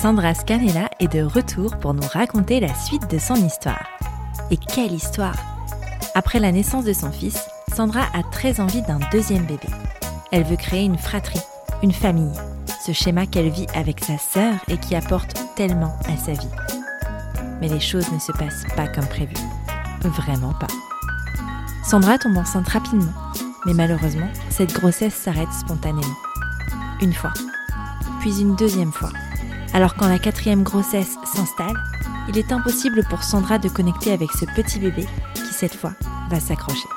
Sandra Scanella est de retour pour nous raconter la suite de son histoire. Et quelle histoire Après la naissance de son fils, Sandra a très envie d'un deuxième bébé. Elle veut créer une fratrie, une famille, ce schéma qu'elle vit avec sa sœur et qui apporte tellement à sa vie. Mais les choses ne se passent pas comme prévu. Vraiment pas. Sandra tombe enceinte rapidement, mais malheureusement, cette grossesse s'arrête spontanément. Une fois, puis une deuxième fois. Alors quand la quatrième grossesse s'installe, il est impossible pour Sandra de connecter avec ce petit bébé qui cette fois va s'accrocher.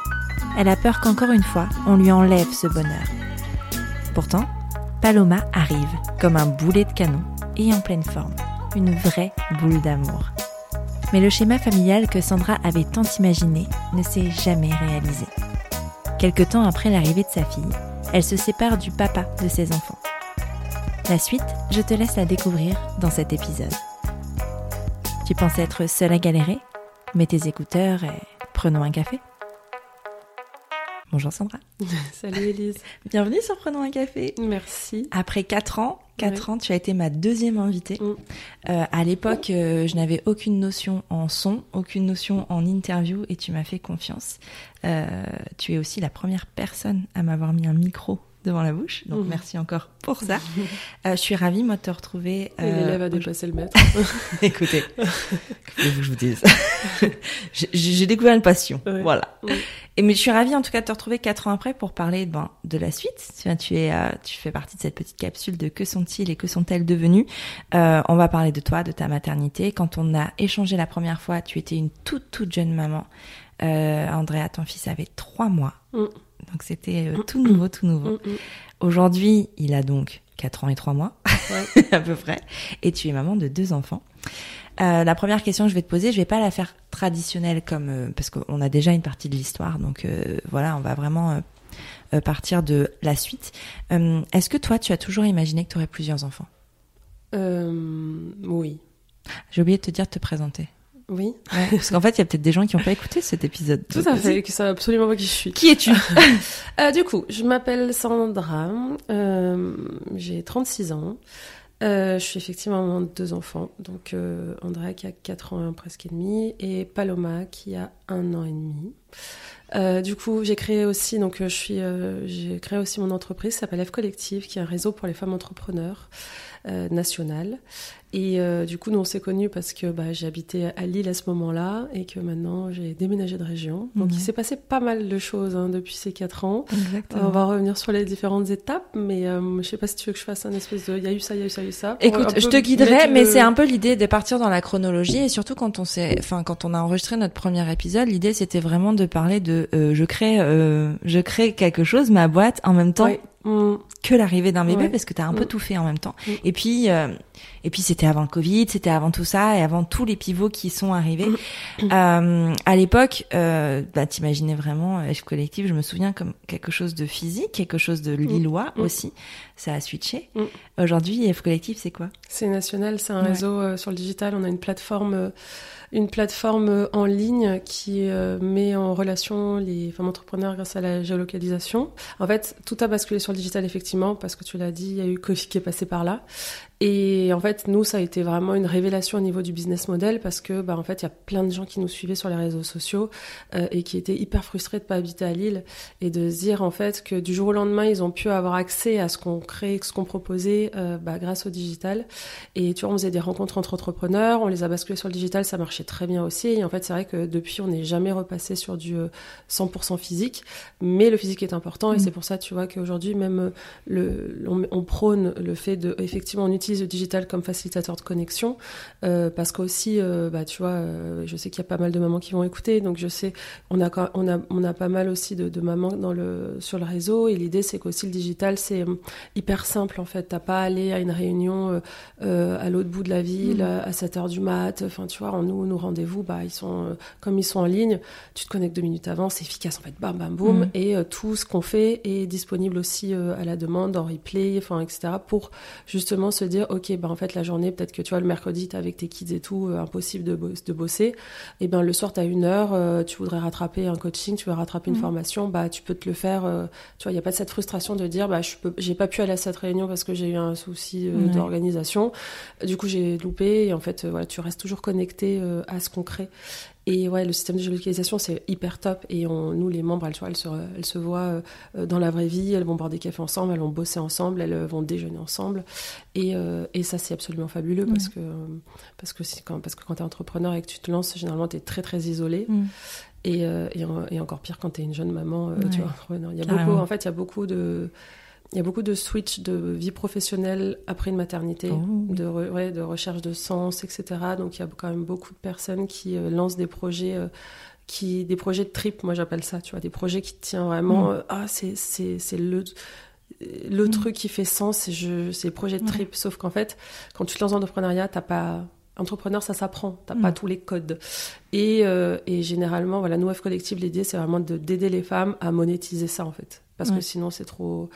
Elle a peur qu'encore une fois, on lui enlève ce bonheur. Pourtant, Paloma arrive comme un boulet de canon et en pleine forme, une vraie boule d'amour. Mais le schéma familial que Sandra avait tant imaginé ne s'est jamais réalisé. Quelque temps après l'arrivée de sa fille, elle se sépare du papa de ses enfants. La suite, je te laisse la découvrir dans cet épisode. Tu penses être seule à galérer Mets tes écouteurs et prenons un café. Bonjour Sandra. Salut Elise. Bienvenue sur Prenons un café. Merci. Après 4 ans, 4 ans, tu as été ma deuxième invitée. Mm. Euh, à l'époque, euh, je n'avais aucune notion en son, aucune notion en interview et tu m'as fait confiance. Euh, tu es aussi la première personne à m'avoir mis un micro devant la bouche. Donc, mmh. merci encore pour ça. Euh, je suis ravie, moi, de te retrouver. Euh, L'élève a dépassé le maître. Écoutez, que je vous dise J'ai découvert une passion. Voilà. Et mais je suis ravie, en tout cas, de te retrouver quatre ans après pour parler ben, de la suite. Tu, es, euh, tu fais partie de cette petite capsule de que sont-ils et que sont-elles devenus. Euh, on va parler de toi, de ta maternité. Quand on a échangé la première fois, tu étais une toute, toute jeune maman. Euh, Andrea, ton fils avait trois mois. Mm. Donc c'était euh, tout nouveau, tout nouveau. Mm, mm. Aujourd'hui, il a donc 4 ans et 3 mois, à peu près. Et tu es maman de deux enfants. Euh, la première question que je vais te poser, je vais pas la faire traditionnelle comme euh, parce qu'on a déjà une partie de l'histoire, donc voilà, on va vraiment partir de la suite. Est-ce que toi, tu as toujours imaginé que tu aurais plusieurs enfants? Oui. J'ai oublié de te dire de te présenter. Oui. parce qu'en fait, il y a peut-être des gens qui n'ont pas écouté cet épisode. Tout à fait, qui savent absolument pas qui je suis. Qui es-tu euh, Du coup, je m'appelle Sandra, euh, j'ai 36 ans. Euh, je suis effectivement maman de deux enfants, donc Andrea qui a 4 ans presque et demi et Paloma qui a un an et demi. Du coup, j'ai créé aussi, donc je suis, j'ai créé aussi mon entreprise, s'appelle F Collective, qui est un réseau pour les femmes entrepreneurs national. Et euh, du coup, nous, on s'est connus parce que bah, j'habitais à Lille à ce moment-là et que maintenant, j'ai déménagé de région. Donc, il s'est passé pas mal de choses hein, depuis ces quatre ans. on va revenir sur les différentes étapes, mais euh, je sais pas si tu veux que je fasse un espèce de... Il y a eu ça, il y a eu ça, il y a eu ça. Écoute, je te guiderai, mais c'est un peu l'idée de partir dans la chronologie et surtout quand on. Enfin, quand on a enregistré notre premier épisode, l'idée, c'était vraiment de parler de... Euh, je crée je crée quelque chose, ma boîte, en même temps... Mm. que l'arrivée d'un bébé parce que tu as un peu mm. tout fait en même temps. Mm. Et puis et puis c'était avant le Covid, c'était avant tout ça et avant tous les pivots qui sont arrivés. euh, à l'époque, euh, bah, t'imaginais vraiment F collectif. Je me souviens comme quelque chose de physique, quelque chose de lillois aussi. Ça a switché. Aujourd'hui, F collectif, c'est quoi? C'est national. C'est un réseau euh, sur le digital. On a une plateforme. Euh, une plateforme en ligne qui euh, met en relation les femmes entrepreneurs grâce à la géolocalisation. En fait, tout a basculé sur le digital effectivement parce que tu l'as dit, il y a eu Covid qui est passé par là. Et en fait, nous, ça a été vraiment une révélation au niveau du business model parce que, bah, en fait, il y a plein de gens qui nous suivaient sur les réseaux sociaux euh, et qui étaient hyper frustrés de pas habiter à Lille et de se dire en fait que du jour au lendemain, ils ont pu avoir accès à ce qu'on crée, ce qu'on proposait euh, bah, grâce au digital. Et tu vois, on faisait des rencontres entre entrepreneurs, on les a basculés sur le digital, ça marchait très bien aussi. Et en fait, c'est vrai que depuis, on n'est jamais repassé sur du 100% euh, physique, mais le physique est important et mmh. c'est pour ça, tu vois, qu'aujourd'hui, même le, on, on, prône le fait de, effectivement, on utilise le digital comme facilitateur de connexion euh, parce qu'aussi, euh, bah, tu vois, euh, je sais qu'il y a pas mal de mamans qui vont écouter, donc je sais, on a, on a, on a pas mal aussi de, de mamans dans le, sur le réseau et l'idée c'est qu'aussi le digital c'est hyper simple en fait. T'as pas à aller à une réunion à l'autre bout de la ville mmh. à 7 heures du mat. Enfin, tu vois, nous, nos rendez-vous, bah, ils sont, comme ils sont en ligne, tu te connectes deux minutes avant, c'est efficace en fait, bam, bam, boum, mmh. et tout ce qu'on fait est disponible aussi à la demande en replay, enfin, etc. pour justement se dire, ok, bah, en fait, la journée, peut-être que tu vois, le mercredi, t'es avec tes kids et tout, euh, impossible de, de bosser. Et ben le soir, t'as une heure, euh, tu voudrais rattraper un coaching, tu veux rattraper une mhm. formation, bah, tu peux te le faire. Euh, tu vois, il n'y a pas de cette frustration de dire, bah, je peux, j'ai pas pu aller à cette réunion parce que j'ai eu un souci d'organisation. Du coup, j'ai loupé. Et en fait, voilà, tu restes toujours connecté à ce qu'on crée. Et ouais, le système de géolocalisation, c'est hyper top. Et on, nous, les membres, elles, elles, se, elles se voient euh, dans la vraie vie, elles vont boire des cafés ensemble, elles vont bosser ensemble, elles euh, vont déjeuner ensemble. Et, euh, et ça, c'est absolument fabuleux parce que, parce que, quand, parce que quand tu es entrepreneur et que tu te lances, généralement, tu es très, très isolé. Mm. Et, et, et, encore pire quand tu es une jeune maman, tu vois. Il y a beaucoup, en fait, il y a beaucoup de il y a beaucoup de switch de vie professionnelle après une maternité, oh. de, ouais, de recherche de sens, etc. Donc il y a quand même beaucoup de personnes qui euh, lancent des projets, euh, qui, des projets de trip, moi j'appelle ça, tu vois, des projets qui tiennent vraiment, mm. euh, ah c'est, c'est, c'est le, le mm. truc qui fait sens, c'est, je, c'est le projet de trip. Sauf qu'en fait, quand tu te lances dans l'entrepreneuriat, t'as pas entrepreneur, ça s'apprend. T'as pas mm. tous les codes. Et, et généralement, voilà, nous, F Collective, l'idée, c'est vraiment de, d'aider les femmes à monétiser ça, en fait. Parce que sinon, c'est trop,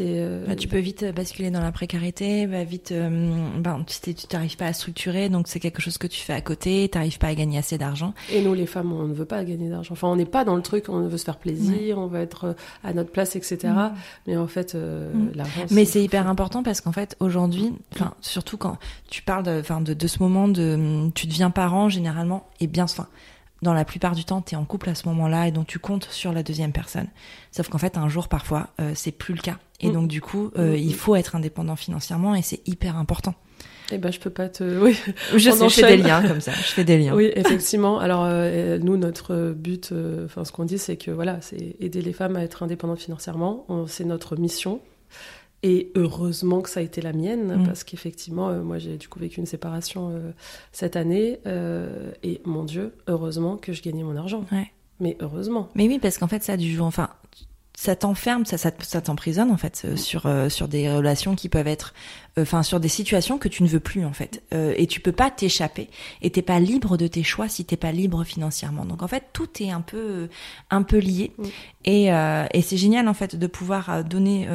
euh, bah, tu peux vite basculer dans la précarité, bah, vite, euh, bah, tu n'arrives pas à structurer, donc c'est quelque chose que tu fais à côté, tu n'arrives pas à gagner assez d'argent. Et nous, les femmes, on ne veut pas gagner d'argent. Enfin, on n'est pas dans le truc, on veut se faire plaisir, on veut être euh, à notre place, etc. Mm. Mais en fait, mm. l'argent. Mais c'est hyper important parce qu'en fait, aujourd'hui, enfin, surtout quand tu parles de, de, de ce moment de, tu deviens parent généralement, et bien, enfin, dans la plupart du temps, tu es en couple à ce moment-là et donc tu comptes sur la deuxième personne. Sauf qu'en fait, un jour, parfois, euh, c'est plus le cas. Et mm. donc, du coup, euh, mm. il faut être indépendant financièrement et c'est hyper important. Eh ben, je peux pas te. Oui. Je sais, je fais des liens comme ça. Je fais des liens. Oui, effectivement. Alors, euh, nous, notre but, enfin, ce qu'on dit, c'est que voilà, c'est aider les femmes à être indépendantes financièrement. C'est notre mission. Et heureusement que ça a été la mienne, mm. parce qu'effectivement, euh, moi j'ai du coup vécu une séparation euh, cette année, euh, et mon Dieu, heureusement que je gagnais mon argent. Ouais. Mais heureusement. Mais oui, parce qu'en fait, ça du jour, enfin, ça t'enferme, ça, ça, ça t'emprisonne en fait mm. sur sur des relations qui peuvent être enfin sur des situations que tu ne veux plus en fait. Euh, et tu peux pas t'échapper et t'es pas libre de tes choix si t'es pas libre financièrement. Donc en fait tout est un peu un peu lié. Et, euh, et c'est génial en fait de pouvoir euh, donner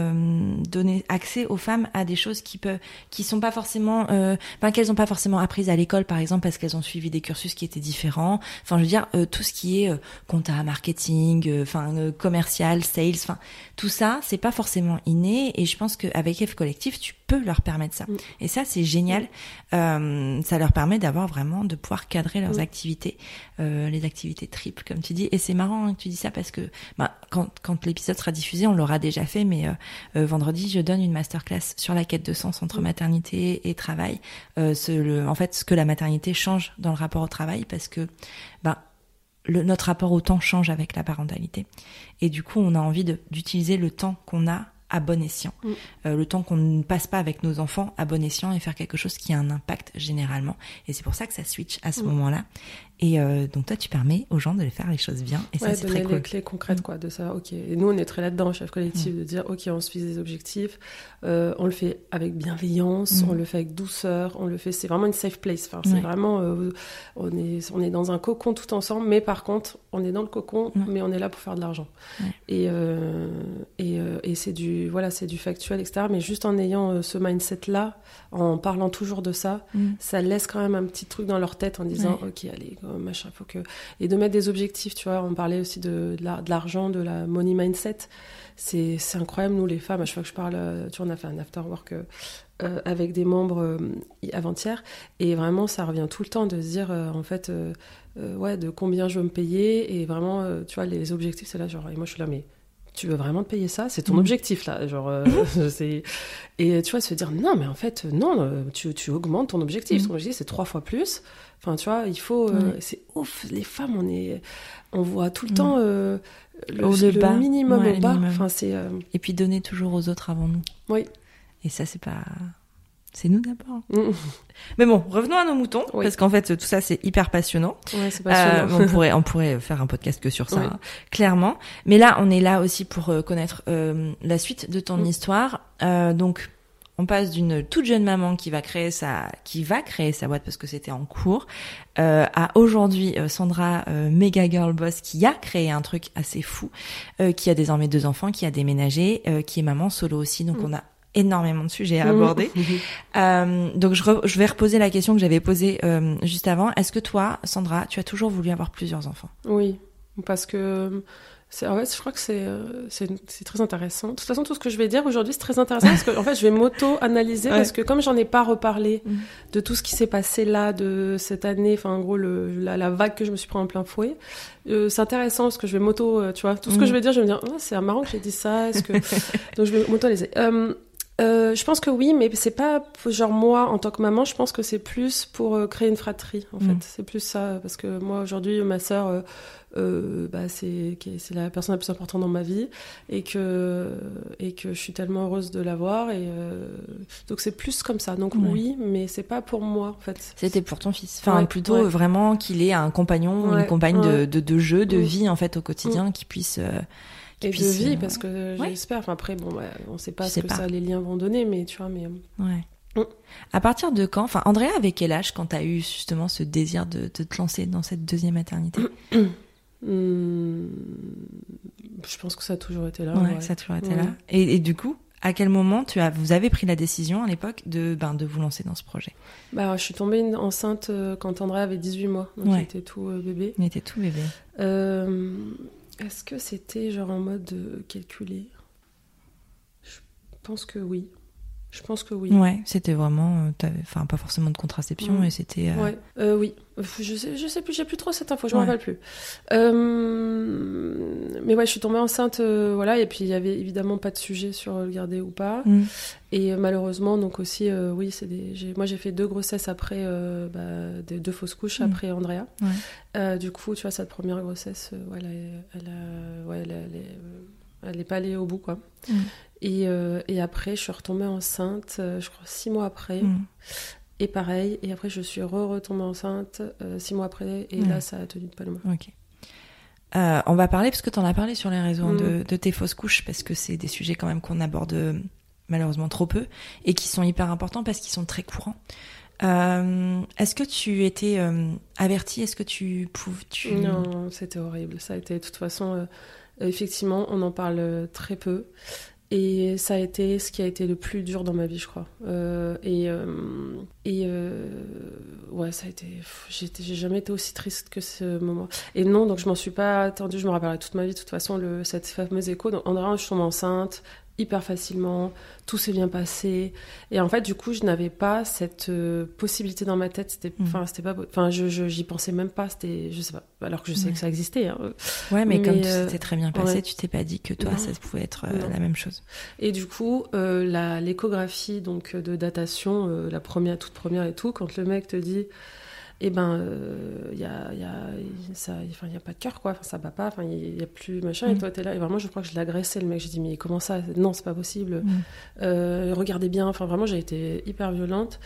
donner accès aux femmes à des choses qui peuvent qui sont pas forcément enfin qu'elles ont pas forcément apprises à l'école par exemple parce qu'elles ont suivi des cursus qui étaient différents. Enfin je veux dire tout ce qui est compta marketing enfin commercial sales enfin tout ça c'est pas forcément inné. Et je pense qu'avec F collectif tu peux leur permettre ça. Mm. Et ça, c'est génial. Euh, ça leur permet d'avoir vraiment, de pouvoir cadrer leurs mm. activités, euh, les activités triples, comme tu dis. Et c'est marrant hein, que tu dis ça parce que bah, quand, quand l'épisode sera diffusé, on l'aura déjà fait, mais euh, vendredi, je donne une masterclass sur la quête de sens entre mm. maternité et travail. Ce, le, en fait, ce que la maternité change dans le rapport au travail parce que bah, le, notre rapport au temps change avec la parentalité. Et du coup, on a envie d'utiliser le temps qu'on a à bon escient. Mm. Euh, le temps qu'on ne passe pas avec nos enfants à bon escient et faire quelque chose qui a un impact généralement. Et c'est pour ça que ça switch à ce mm. moment-là. Et euh, donc toi, tu permets aux gens de faire les choses bien. Et ça, c'est très cool. les clés concrètes, quoi, de ça. Ok. Et nous, on est très là-dedans, chef collectif, mm. de dire, ok, on suit des objectifs, euh, on le fait avec bienveillance, on le fait avec douceur, on le fait. C'est vraiment une safe place. Enfin, c'est vraiment, on est, on est dans un cocon tout ensemble, mais par contre, on est dans le cocon, mais on est là pour faire de l'argent. Et et, et c'est du voilà, c'est du factuel, etc. Mais juste en ayant euh, ce mindset-là, en parlant toujours de ça, mm. ça laisse quand même un petit truc dans leur tête en disant, ok, allez, que et de mettre des objectifs, tu vois. On parlait aussi de, de l'argent, de, la money mindset. C'est incroyable, nous les femmes. À chaque fois que je parle, euh, tu vois, on a fait un after work. Euh, avec des membres avant-hier et vraiment ça revient tout le temps de se dire en fait ouais de combien je veux me payer et vraiment tu vois les objectifs c'est là genre et moi je suis là mais tu veux vraiment te payer ça? C'est ton mm. objectif là, genre euh, c'est et tu vois se dire non mais en fait non, euh, tu, tu augmentes ton objectif. Mm. Ton objectif c'est trois fois plus. Enfin tu vois, il faut euh, c'est ouf. Les femmes on est on voit tout le mm. temps le, le, minimum au bas. Enfin c'est et puis donner toujours aux autres avant nous. Oui. Et ça c'est pas C'est nous d'abord. Mm. Mais bon, revenons à nos moutons, parce qu'en fait, tout ça, c'est hyper passionnant. Ouais, c'est passionnant. Euh, on pourrait, on pourrait faire un podcast que sur ça, hein, clairement. Mais là, on est là aussi pour euh, connaître euh, la suite de ton mm. histoire. Euh, donc, on passe d'une toute jeune maman qui va créer sa, qui va créer sa boîte parce que c'était en cours, euh, à aujourd'hui Sandra euh, Mega Girl Boss qui a créé un truc assez fou, qui a désormais deux enfants, qui a déménagé, qui est maman solo aussi. Donc mm. on a énormément de sujets à aborder. euh, donc je, je, vais reposer la question que j'avais posée euh, juste avant. Est-ce que toi, Sandra, tu as toujours voulu avoir plusieurs enfants? Oui, parce que en fait, je crois que euh, c'est très intéressant. De toute façon, tout ce que je vais dire aujourd'hui, c'est très intéressant parce que en fait, je vais m'auto-analyser parce que comme j'en ai pas reparlé mm. de tout ce qui s'est passé là de cette année, enfin en gros le, la, vague que je me suis pris en plein fouet, euh, c'est intéressant parce que je vais m'auto, euh, tu vois, tout ce que mm. je vais dire, je vais me dire, oh, c'est marrant que j'ai dit ça. Est-ce que donc je vais m'auto-analyser. Euh, euh, je pense que oui, mais c'est pas genre moi en tant que maman. Je pense que c'est plus pour euh, créer une fratrie. En mm. fait, c'est plus ça parce que moi aujourd'hui, ma sœur, euh, bah, c'est c'est la personne la plus importante dans ma vie et que et que je suis tellement heureuse de l'avoir et donc c'est plus comme ça. Donc oui, mais c'est pas pour moi en fait. C'était pour ton fils. Enfin, plutôt vraiment qu'il ait un compagnon, une compagne de, de, de, jeu, de mm. vie en fait au quotidien, mm. qui puisse et de vie, parce que j'espère. Enfin, après, bon, bah, on sait pas ce que ça, les liens vont donner, mais tu vois, mais. Ouais. Mm. À partir de quand Enfin, Andrea, avec quel âge quand tu as eu justement ce désir de, de, te lancer dans cette deuxième maternité hmm. Je pense que ça a toujours été là. Ouais, ça a toujours été là. Et, et, du coup, à quel moment tu as, vous avez pris la décision à l'époque de, ben, de vous lancer dans ce projet? Bah, Je suis tombée enceinte euh, quand Andrea avait 18 mois. Donc, il était tout euh, bébé. Il était tout bébé. Euh, est-ce que c'était genre en mode euh, calculé? Je pense que oui. Je pense que oui. Ouais, c'était vraiment, euh, enfin pas forcément de contraception, mais c'était. Euh, ouais, euh, oui. Je sais, je sais plus, j'ai plus trop cette info, je m'en rappelle plus. Euh... Mais ouais, je suis tombée enceinte, voilà, et puis il y avait évidemment pas de sujet sur le garder ou pas. Mm. Et malheureusement, donc aussi, oui, c'est des. Moi, j'ai fait deux grossesses après, bah, des, deux fausses couches mm. après Andrea. Ouais. du coup, tu vois, cette première grossesse, voilà, elle, a, ouais, elle, est pas allée au bout, quoi. Et, euh, et, après, je suis retombée enceinte, euh, je crois, six mois après. Mm. Et pareil, et après, je suis re-retombée enceinte euh, six mois après, et là, ça a tenu de pas le mois. Ok. on va parler, parce que tu en as parlé sur les de, mm. de, tes fausses couches, parce que c'est des sujets quand même qu'on aborde malheureusement trop peu, et qui sont hyper importants parce qu'ils sont très courants. Est-ce que tu étais avertie? Est-ce que tu pouvais... Tu... Non, c'était horrible. Ça a été, de toute façon, effectivement, on en parle très peu. Et ça a été ce qui a été le plus dur dans ma vie, je crois. Euh, et euh, et euh, ouais, ça a été. J'ai jamais été aussi triste que ce moment. Et non, donc je m'en suis pas attendue. Je me rappellerai toute ma vie, de toute façon, le, cette fameuse écho. Donc, en je tombe enceinte hyper facilement, tout s'est bien passé. Et en fait, du coup, je n'avais pas cette euh, possibilité dans ma tête. C'était, mm. enfin, c'était pas, enfin, je, j'y pensais même pas. C'était, je sais pas. Alors que je sais que ça existait. Hein. Ouais, mais, comme tout euh, s'était très bien passé, tu t'es pas dit que toi, ça pouvait être euh, la même chose. Et du coup, la, l'échographie donc de datation, la première, toute première et tout, quand le mec te dit et eh ben il y a, y, a, ça, enfin, y a pas de cœur quoi, enfin, ça bat pas, enfin il y, a plus machin. Et mm. toi t'es là. Et vraiment je crois que je l'agressais le mec, j'ai dit mais comment ça, non c'est pas possible, mm. euh, regardez bien, enfin vraiment j'ai été hyper violente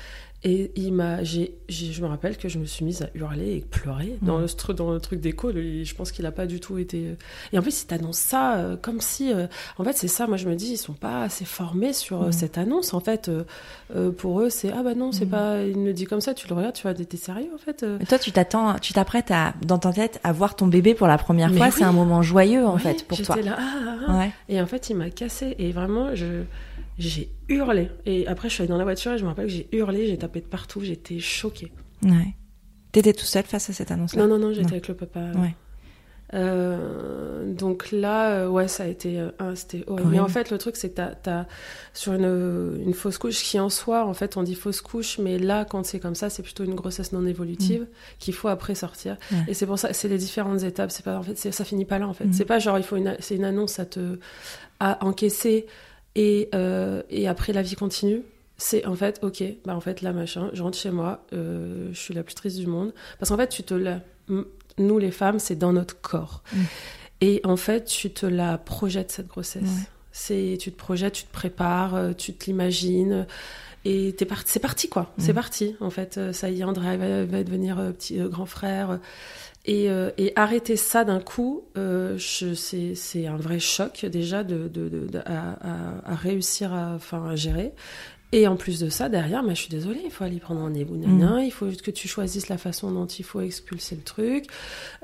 et il m'a, j'ai, je me rappelle que je me suis mise à hurler et pleurer dans, le, dans le truc d'écho. Je pense qu'il a pas du tout été. Euh, et en plus, il t'annonce ça euh, comme si. Euh, en fait, c'est ça. Moi, je me dis, ils sont pas assez formés sur cette annonce. En fait, pour eux, c'est ah bah non, c'est pas. Il me dit comme ça. Tu le regardes, tu vas t'es sérieux en fait. Toi, tu t'attends, tu t'apprêtes à dans ta tête à voir ton bébé pour la première fois. C'est un moment joyeux en fait pour toi. Là, ah, ah, ah. Ouais. Et en fait, il m'a cassé. Et vraiment, je j'ai hurlé. Et après, je suis allée dans la voiture et je me rappelle que j'ai hurlé, j'ai tapé de partout, j'étais choquée. Ouais. T'étais tout seul face à cette annonce-là? Non, non, non, j'étais avec le papa. Ouais. Euh, donc là, euh, ouais, ça a été, euh, c'était horrible. Mais en fait, le truc, c'est que t'as, as, sur une, une, fausse couche qui en soi, en fait, on dit fausse couche, mais là, quand c'est comme ça, c'est plutôt une grossesse non évolutive mm. qu'il faut après sortir. Et c'est pour ça, c'est les différentes étapes. C'est pas, en fait, ça finit pas là, en fait. Mm. C'est pas genre, il faut une, c'est une annonce à te, à encaisser et, euh, et après, la vie continue. C'est en fait, ok, bah en fait, là, machin, je rentre chez moi, euh, je suis la plus triste du monde. Parce qu'en fait, tu te la... nous, les femmes, c'est dans notre corps. Mm. Et en fait, tu te la projettes, cette grossesse. C'est, tu te projettes, tu te prépares, euh, tu te l'imagines. et t'es parti, c'est parti quoi, c'est Mm. parti en fait. Ça y est, André va, va devenir petit euh, grand frère. Et, euh, et arrêter ça d'un coup, euh, c'est un vrai choc déjà de, de, de- de- à, réussir à, enfin, à gérer. Et en plus de ça, derrière, bah, je suis désolée, il faut aller prendre rendez-vous, nana, il faut que tu choisisses la façon dont il faut expulser le truc,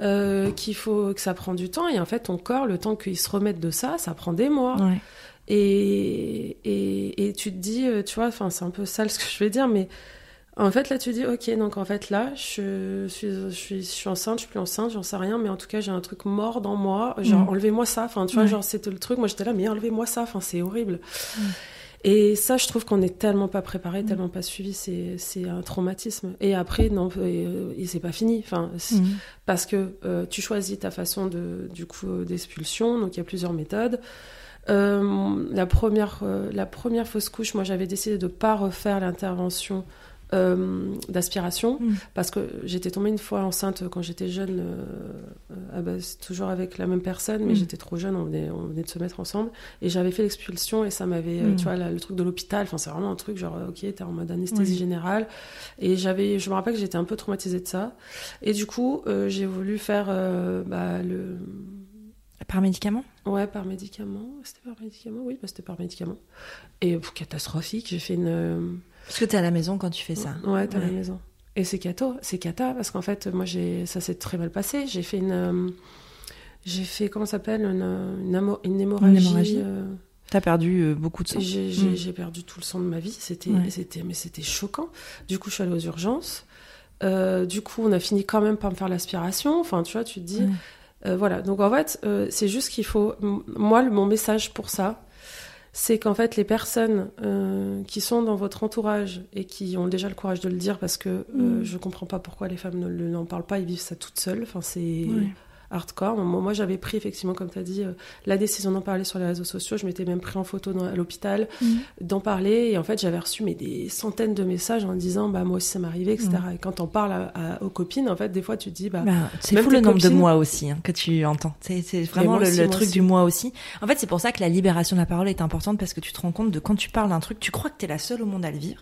euh, qu'il faut que ça prend du temps. Et en fait, ton corps, le temps qu'il se remette de ça, ça prend des mois. Ouais. Et, et, et tu te dis, tu vois, c'est un peu sale ce que je vais dire, mais en fait, là, tu dis, ok, donc en fait, là, je suis, je suis, je suis enceinte, je suis plus enceinte, j'en sais rien, mais en tout cas, j'ai un truc mort dans moi, genre, Mm. enlevez-moi ça, enfin, tu vois, Ouais. genre, c'était le truc, moi, j'étais là, mais enlevez-moi ça, enfin, c'est horrible. Et ça, je trouve qu'on est tellement pas préparé, tellement pas suivi, c'est, un traumatisme. Et après, non, et, euh, et c'est pas fini, enfin, Mm. parce que euh, tu choisis ta façon de, du coup, euh, d'expulsion, donc il y a plusieurs méthodes. Euh, la, première, euh, la première fausse couche, moi j'avais décidé de ne pas refaire l'intervention euh, d'aspiration Mm. parce que j'étais tombée une fois enceinte quand j'étais jeune, euh, euh, ah bah, toujours avec la même personne, mais Mm. j'étais trop jeune, on venait, on venait de se mettre ensemble et j'avais fait l'expulsion et ça m'avait, euh, Mm. tu vois, le truc de l'hôpital, enfin c'est vraiment un truc genre, ok, t'es en mode anesthésie générale et j'avais, je me rappelle que j'étais un peu traumatisée de ça et du coup euh, j'ai voulu faire bah, le Par médicament? Ouais, par médicament. C'était par médicament Oui, bah, c'était par médicament. Et pff, catastrophique, j'ai fait une. Parce que t'es à la maison quand tu fais ça. Ouais, t'es à la Ouais. maison. Et c'est cato, c'est cata, parce qu'en fait, moi, j'ai, ça s'est très mal passé. J'ai fait une. euh, J'ai fait, comment ça s'appelle Une, une, hémo- une hémorragie. hémorragie. euh, T'as perdu euh, beaucoup de sang. j'ai, j'ai- Mm. j'ai perdu tout le sang de ma vie. C'était, Ouais. c'était, mais c'était choquant. Du coup, je suis allée aux urgences. Euh, du coup, on a fini quand même par me faire l'aspiration. Enfin, tu vois, tu te dis. Ouais. Voilà. Donc, en fait, c'est juste qu'il faut. Moi, le- mon message pour ça, c'est qu'en fait, les personnes euh, qui sont dans votre entourage et qui ont déjà le courage de le dire, parce que euh, Mm. je comprends pas pourquoi les femmes ne le- n'en parlent pas, ils vivent ça toutes seules. Enfin, c'est. Hardcore. Moi, moi, j'avais pris effectivement, comme tu as dit, euh, la décision d'en parler sur les réseaux sociaux. Je m'étais même pris en photo dans- à l'hôpital, Mm. d'en parler. Et en fait, j'avais reçu mais, des centaines de messages en disant, bah, moi aussi, ça m'est arrivé, etc. Et quand on parle à- à- aux copines, en fait, des fois, tu te dis, bah, Bah, c'est fou le nombre de mois aussi hein, que tu entends. C'est vraiment moi le, aussi, le moi truc aussi. du mois aussi. En fait, c'est pour ça que la libération de la parole est importante parce que tu te rends compte de quand tu parles d'un truc, tu crois que t'es la seule au monde à le vivre.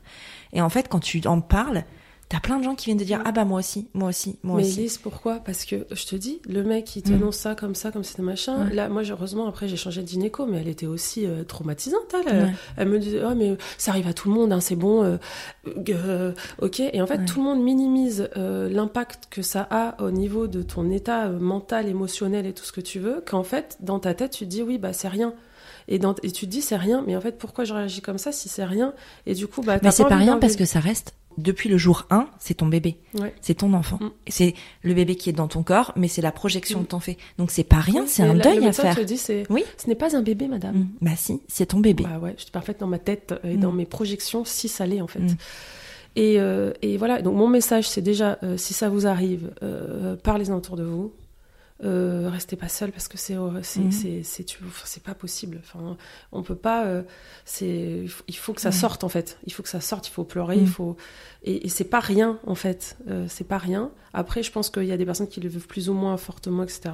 Et en fait, quand tu en parles, t'as plein de gens qui viennent te dire Ouais. ah bah moi aussi, moi aussi, moi mais aussi. Elise, pourquoi? Parce que je te dis, le mec, il te Mm. annonce ça comme ça, comme c'était machin. Ouais. Là, moi, heureusement, après, j'ai changé de gynéco, mais elle était aussi euh, traumatisante. Elle, Ouais. elle me disait, oh, mais ça arrive à tout le monde, hein, c'est bon, euh, euh, ok. Et en fait, tout le monde minimise l'impact que ça a au niveau de ton état mental, émotionnel et tout ce que tu veux, qu'en fait, dans ta tête, tu te dis, oui, bah, c'est rien. Et, dans, et tu te dis, c'est rien, mais en fait, pourquoi je réagis comme ça si c'est rien? Et du coup, bah, Mais c'est pas rien parce que ça reste depuis le jour 1, c'est ton bébé, Ouais. c'est ton enfant. Mm. C'est le bébé qui est dans ton corps, mais c'est la projection Mm. que t'en fais. Donc c'est pas rien, c'est un la- deuil à faire. te Oui. ce n'est pas un bébé, madame. Mm. Bah si, c'est ton bébé. Bah ouais, j'étais parfaite dans ma tête et Mm. dans mes projections, si ça l'est en fait. Mm. Et, euh, et voilà, donc mon message c'est déjà, euh, si ça vous arrive, euh, parlez-en autour de vous. Euh, restez pas seul parce que c'est c'est Mhm. c'est enfin, pas possible. Enfin on peut pas euh, c'est il faut- il que ça sorte en fait. Il faut que ça sorte il faut pleurer il Mhm. faut et, et c'est pas rien en fait. Euh, c'est pas rien. Après je pense qu'il y a des personnes qui le vivent plus ou moins fortement etc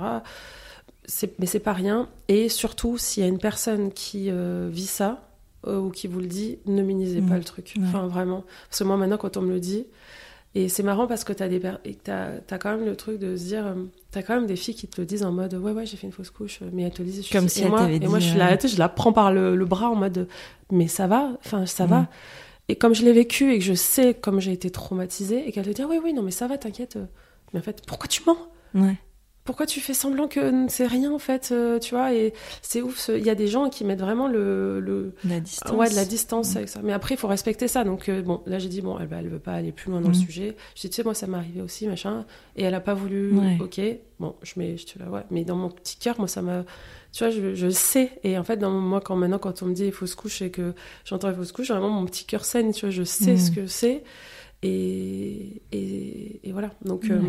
mais c'est pas rien. Et surtout s'il y a une personne qui vit ça ou qui vous le dit ne minimisez Mhm. pas le truc. Ouais. enfin vraiment. Parce que moi maintenant quand on me le dit et c'est marrant parce que t'as des per- et as quand même le truc de se dire euh, t'as quand même des filles qui te le disent en mode ouais ouais j'ai fait une fausse couche mais elles te le disent je Comme suis- si et moi, et moi je là euh, tu je la prends par le, le bras en mode mais ça va enfin ça va. Et comme je l'ai vécu et que je sais comme j'ai été traumatisée et qu'elle te dit ah oui oui non mais ça va t'inquiète. Mais en fait pourquoi tu mens? Ouais. Pourquoi tu fais semblant que c'est rien en fait euh, tu vois et c'est ouf il y a des gens qui mettent vraiment le, le La distance. Ouais, de la distance Mm. avec ça. Mais après, il faut respecter ça. Donc, euh, bon, là, j'ai dit, bon, elle, bah, elle veut pas aller plus loin dans le Mm. sujet. Je dis, tu sais, moi, ça m'est arrivé aussi, machin. Et elle a pas voulu. Ouais. Ok, bon, je mets, je te la vois. Mais dans mon petit cœur, moi, ça m'a. Tu vois, je, je sais. Et en fait, dans, moi, quand maintenant, quand on me dit il faut se coucher et que j'entends il faut se coucher, vraiment, mon petit cœur saigne. Tu vois, je sais Mm. ce que c'est. Et, et, et voilà. Donc. euh, Ouais.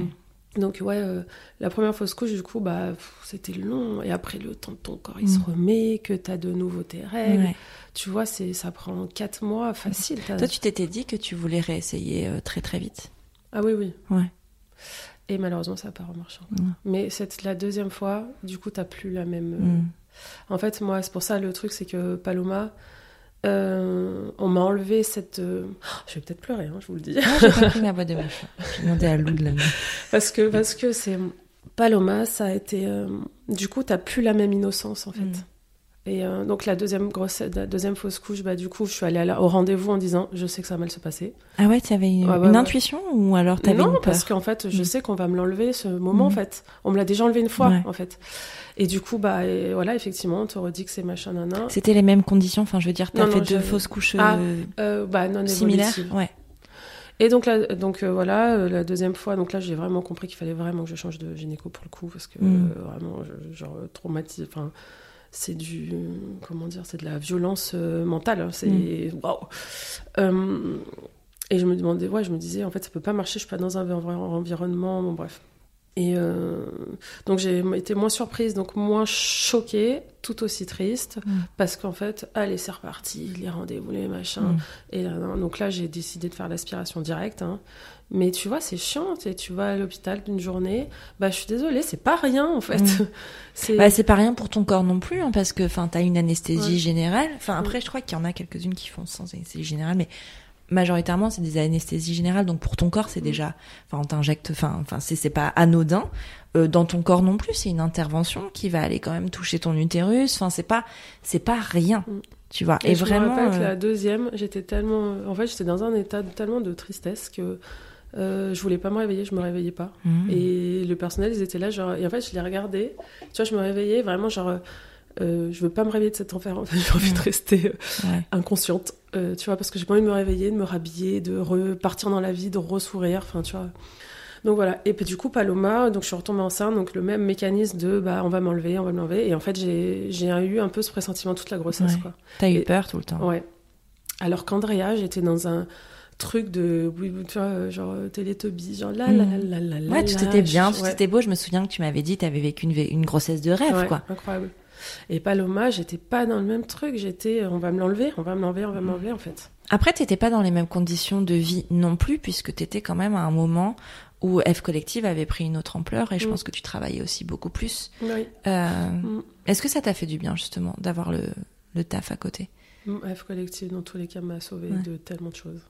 Donc ouais, euh, la première fausse couche, du coup, bah, c'était long. Et après, le temps de ton corps, il se Mm. remet, que tu as de nouveau tes règles. Ouais. Tu vois, c'est ça prend quatre mois facile. Toi, tu t'étais dit que tu voulais réessayer euh, très très vite. Ah oui, oui. Ouais. Et malheureusement, ça n'a pas remarché. Mais c'est la deuxième fois, du coup, t'as plus la même. euh, Mm. En fait, moi, c'est pour ça le truc, c'est que Paloma, euh, on m'a enlevé cette. euh, Je vais peut-être pleurer, hein, je vous le dis. Moi, j'ai pas pris ma boîte de machin. J'ai demandé à Lou de la parce que parce que c'est Paloma, ça a été. euh, Du coup, t'as plus la même innocence en fait. Mm. Et euh, donc la deuxième grossesse, la deuxième fausse couche, bah du coup, je suis allée la- au rendez-vous en disant, je sais que ça va mal se passer. Ah ouais, tu avais une, intuition ou alors t'avais non, une peur parce qu'en fait, je Mm. sais qu'on va me l'enlever ce moment en Mhm. fait. On me l'a déjà enlevé une fois Ouais. en fait. Et du coup, bah et voilà, effectivement, on te redit que c'est machin nana. C'était les mêmes conditions. Enfin, je veux dire, t'as Non, fait non, deux fausses couches Ah, euh, Euh, bah non similaires. Ouais. Et donc, là, donc euh, voilà, euh, la deuxième fois, donc là, j'ai vraiment compris qu'il fallait vraiment que je change de gynéco pour le coup, parce que Mm. euh, vraiment, je- genre, traumatisé. Enfin, c'est du. Comment dire C'est de la violence euh, mentale. hein, C'est. Mm. Waouh Euh, Et je me demandais, ouais, je me disais, en fait, ça peut pas marcher, je suis pas dans un env- environnement, bon, bref. Et euh, donc, j'ai été moins surprise, donc moins choquée, tout aussi triste, Mm. parce qu'en fait, allez, c'est reparti, les rendez-vous, les machins. Mm. Et là, donc là, j'ai décidé de faire l'aspiration directe. hein. Mais tu vois, c'est chiant. Tu vas à l'hôpital d'une journée. Bah, je suis désolée, c'est pas rien en fait. Mm. c'est Bah, c'est pas rien pour ton corps non plus, hein, parce que enfin, t'as une anesthésie Ouais. générale. Enfin, après, je crois qu'il y en a quelques-unes qui font sans anesthésie générale, mais majoritairement, c'est des anesthésies générales. Donc, pour ton corps, c'est Mm. déjà, enfin, on t'injecte, enfin, enfin, c'est pas anodin. Euh, dans ton corps non plus, c'est une intervention qui va aller quand même toucher ton utérus. Enfin, c'est pas, c'est pas rien, Mm. tu vois. Et, Et, je vraiment, me rappelle que euh, la deuxième, j'étais tellement. En fait, j'étais dans un état de- tellement de tristesse que euh, je voulais pas me réveiller, je me réveillais pas. mm. Et le personnel, ils étaient là, genre. Et en fait, je les regardais. Tu vois, je me réveillais vraiment, genre. euh, je veux pas me réveiller de cet enfer. En fait, j'ai envie de rester euh, ouais. inconsciente, euh, tu vois, parce que j'ai pas envie de me réveiller, de me rhabiller, de repartir dans la vie, de ressourire, enfin, tu vois. Donc voilà. Et puis du coup, Paloma, donc je suis retombée enceinte, donc le même mécanisme de bah on va m'enlever, on va m'enlever. Et en fait, j'ai j'ai eu un peu ce pressentiment toute la grossesse, Ouais. quoi. T'as eu Et- peur tout le temps. Ouais. Alors qu'Andrea, j'étais dans un truc de, oui, tu vois, genre euh, Télétubbies, genre la la Mhm. la la la. Ouais, tout était bien, tout était beau. Je me souviens que tu m'avais dit, t'avais vécu une, une grossesse de rêve, quoi. Incroyable. Et Paloma, j'étais pas dans le même truc. J'étais, euh, on va me l'enlever, on va me l'enlever, on va Mhm. m'enlever, en fait. Après, t'étais pas dans les mêmes conditions de vie non plus, puisque t'étais quand même à un moment où F Collective avait pris une autre ampleur, et je Mm. pense que tu travaillais aussi beaucoup plus. Oui. Euh, Mm. Est-ce que ça t'a fait du bien, justement, d'avoir le, le taf à côté? Mm, F Collective, dans tous les cas, m'a sauvé Ouais. de tellement de choses.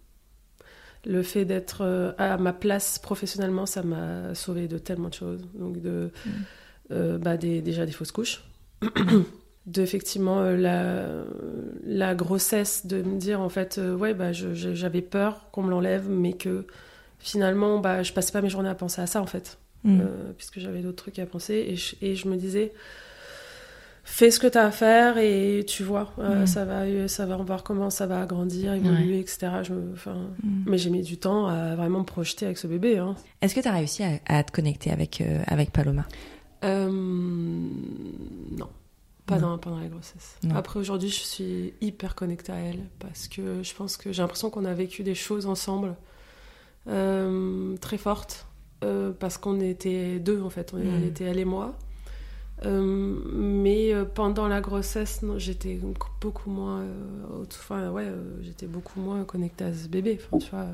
Le fait d'être euh, à ma place professionnellement, ça m'a sauvé de tellement de choses. Donc, de, Mm. euh, bah, des, déjà des fausses couches. de, effectivement, euh, la, la grossesse, de me dire, en fait, euh, ouais, bah, j'avais peur qu'on me l'enlève, mais que finalement, bah, je passais pas mes journées à penser à ça, en fait. Mm. Euh, puisque j'avais d'autres trucs à penser. Et je, et je me disais, fais ce que tu as à faire et tu vois, euh, ça, va, ça va, on va voir comment ça va grandir, évoluer, etc. Je me- enfin, Mm. Mais j'ai mis du temps à vraiment me projeter avec ce bébé. Hein. Est-ce que t'as réussi à, à te connecter avec, euh, avec Paloma? Euh, non. Pas, Non. Dans, pendant la grossesse. Non. Après, aujourd'hui, je suis hyper connectée à elle parce que je pense que j'ai l'impression qu'on a vécu des choses ensemble euh, très fortes euh, parce qu'on était deux en fait. On Mm. était elle et moi. Euh, mais euh, pendant la grossesse, j'étais beaucoup moins. euh, enfin, ouais, j'étais beaucoup moins connectée à ce bébé. Enfin, tu vois,